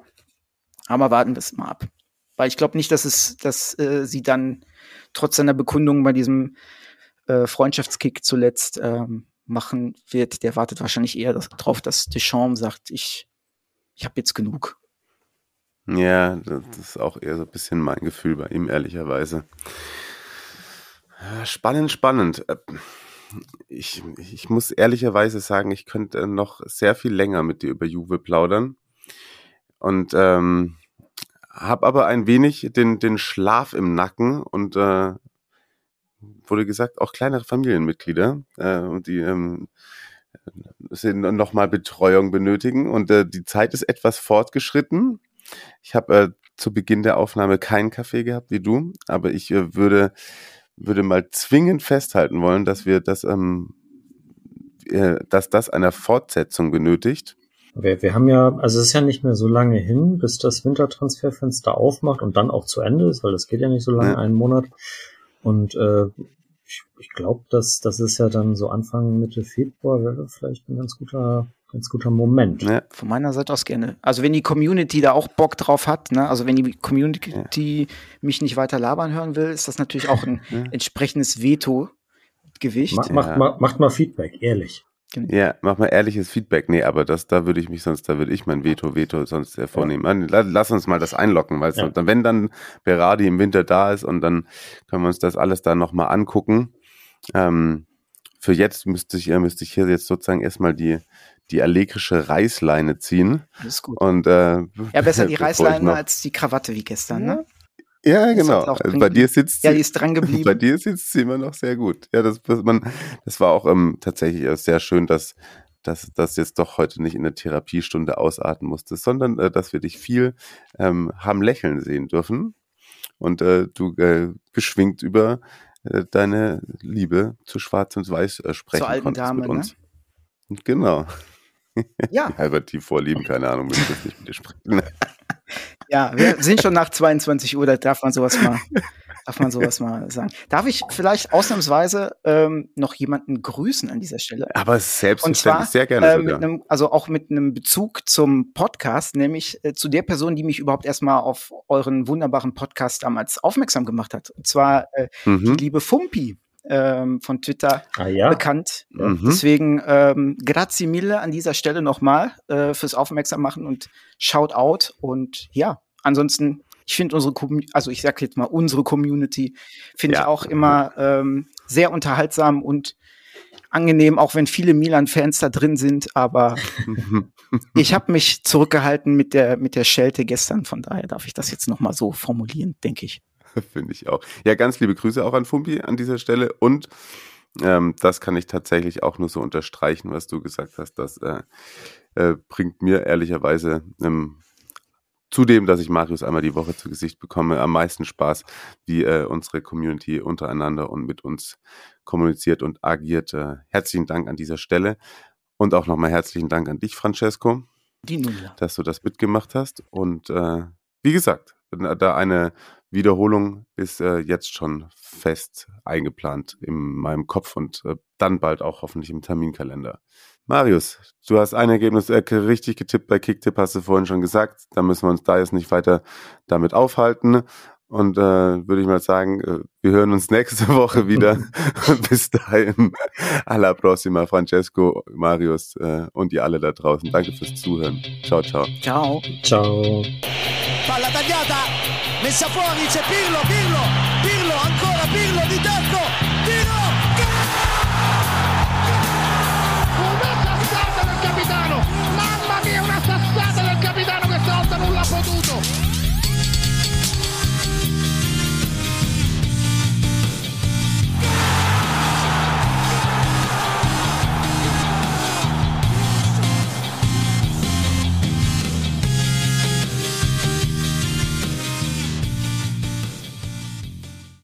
aber warten wir es mal ab. Weil ich glaube nicht, dass es, dass äh, sie dann trotz seiner Bekundung bei diesem äh, Freundschaftskick zuletzt ähm, machen wird. Der wartet wahrscheinlich eher darauf, dass Deschamps sagt, ich, ich habe jetzt genug. Ja, das ist auch eher so ein bisschen mein Gefühl bei ihm, ehrlicherweise. Spannend, spannend. Ich, ich muss ehrlicherweise sagen, ich könnte noch sehr viel länger mit dir über Juve plaudern. Und ähm, habe aber ein wenig den, den Schlaf im Nacken und äh, wurde gesagt, auch kleinere Familienmitglieder, äh, die ähm, sind nochmal Betreuung benötigen und äh, die Zeit ist etwas fortgeschritten. Ich habe äh, zu Beginn der Aufnahme keinen Kaffee gehabt wie du, aber ich äh, würde würde mal zwingend festhalten wollen, dass wir das, ähm, äh, dass das einer Fortsetzung benötigt. Wir, wir haben ja, also es ist ja nicht mehr so lange hin, bis das Wintertransferfenster aufmacht und dann auch zu Ende ist, weil das geht ja nicht so lange, ja. einen Monat. Und äh, ich, ich glaube, dass das ist ja dann so Anfang Mitte Februar wäre vielleicht ein ganz guter ganz guter Moment. Ja. Von meiner Seite aus gerne. Also wenn die Community da auch Bock drauf hat, ne? also wenn die Community ja. mich nicht weiter labern hören will, ist das natürlich auch ein ja. entsprechendes Veto-Gewicht. Mach, macht, mal, macht mal Feedback, ehrlich. Genau. Ja, mach mal ehrliches Feedback. Nee, aber das, da würde ich mich sonst, da würde ich mein Veto, Veto sonst hervornehmen. Ja. Lass uns mal das einlocken, weil ja. dann, wenn dann Berardi im Winter da ist und dann können wir uns das alles da nochmal angucken. Ähm, für jetzt müsste ich, müsste ich hier jetzt sozusagen erstmal die, die allegrische Reißleine ziehen. Alles gut. Und, äh, ja, besser die Reißleine als die Krawatte wie gestern, ne? Ja, genau. Also bei dir sitzt ja, die ist dran geblieben. Bei dir sitzt sie immer noch sehr gut. Ja, das, man, das war auch ähm, tatsächlich sehr schön, dass dass das jetzt doch heute nicht in der Therapiestunde ausarten musste, sondern äh, dass wir dich viel ähm, haben lächeln sehen dürfen und äh, du äh, beschwingt über äh, deine Liebe zu Schwarz und Weiß äh, sprechen Zur alten Dame, mit uns. Ne? Genau. Ja. Albert, die Vorlieben, keine Ahnung, will ich nicht mit dir sprechen. ja, wir sind schon nach 22 Uhr, da darf man sowas mal, darf man sowas mal sagen. Darf ich vielleicht ausnahmsweise ähm, noch jemanden grüßen an dieser Stelle? Aber selbstverständlich, sehr gerne. Äh, mit einem, also auch mit einem Bezug zum Podcast, nämlich äh, zu der Person, die mich überhaupt erstmal auf euren wunderbaren Podcast damals aufmerksam gemacht hat. Und zwar äh, mhm. die liebe Fumpi ähm, von Twitter ah, ja? bekannt. Mhm. Deswegen ähm, grazie mille an dieser Stelle nochmal äh, fürs Aufmerksam machen und shout out. Und ja, ansonsten, ich finde unsere, also ich sag jetzt mal unsere Community, finde ja. ich auch immer ähm, sehr unterhaltsam und angenehm, auch wenn viele Milan-Fans da drin sind. Aber ich habe mich zurückgehalten mit der mit der Schelte gestern. Von daher darf ich das jetzt nochmal so formulieren, denke ich. Finde ich auch. Ja, ganz liebe Grüße auch an Fumbi an dieser Stelle. Und ähm, das kann ich tatsächlich auch nur so unterstreichen, was du gesagt hast. Das äh, äh, bringt mir ehrlicherweise ähm, zudem, dass ich Marius einmal die Woche zu Gesicht bekomme, am meisten Spaß, wie äh, unsere Community untereinander und mit uns kommuniziert und agiert. Äh, herzlichen Dank an dieser Stelle. Und auch nochmal herzlichen Dank an dich, Francesco, dass du das mitgemacht hast. Und äh, wie gesagt, da eine Wiederholung ist äh, jetzt schon fest eingeplant in meinem Kopf und äh, dann bald auch hoffentlich im Terminkalender. Marius, du hast ein Ergebnis äh, richtig getippt bei Kicktipp, hast du vorhin schon gesagt. Da müssen wir uns da jetzt nicht weiter damit aufhalten. Und äh, würde ich mal sagen, äh, wir hören uns nächste Woche wieder. Bis dahin, alla prossima, Francesco, Marius äh, und ihr alle da draußen. Danke fürs Zuhören. Ciao, ciao. Ciao. Ciao. Palla tagliata, messa fuori, c'è Pirlo, Pirlo,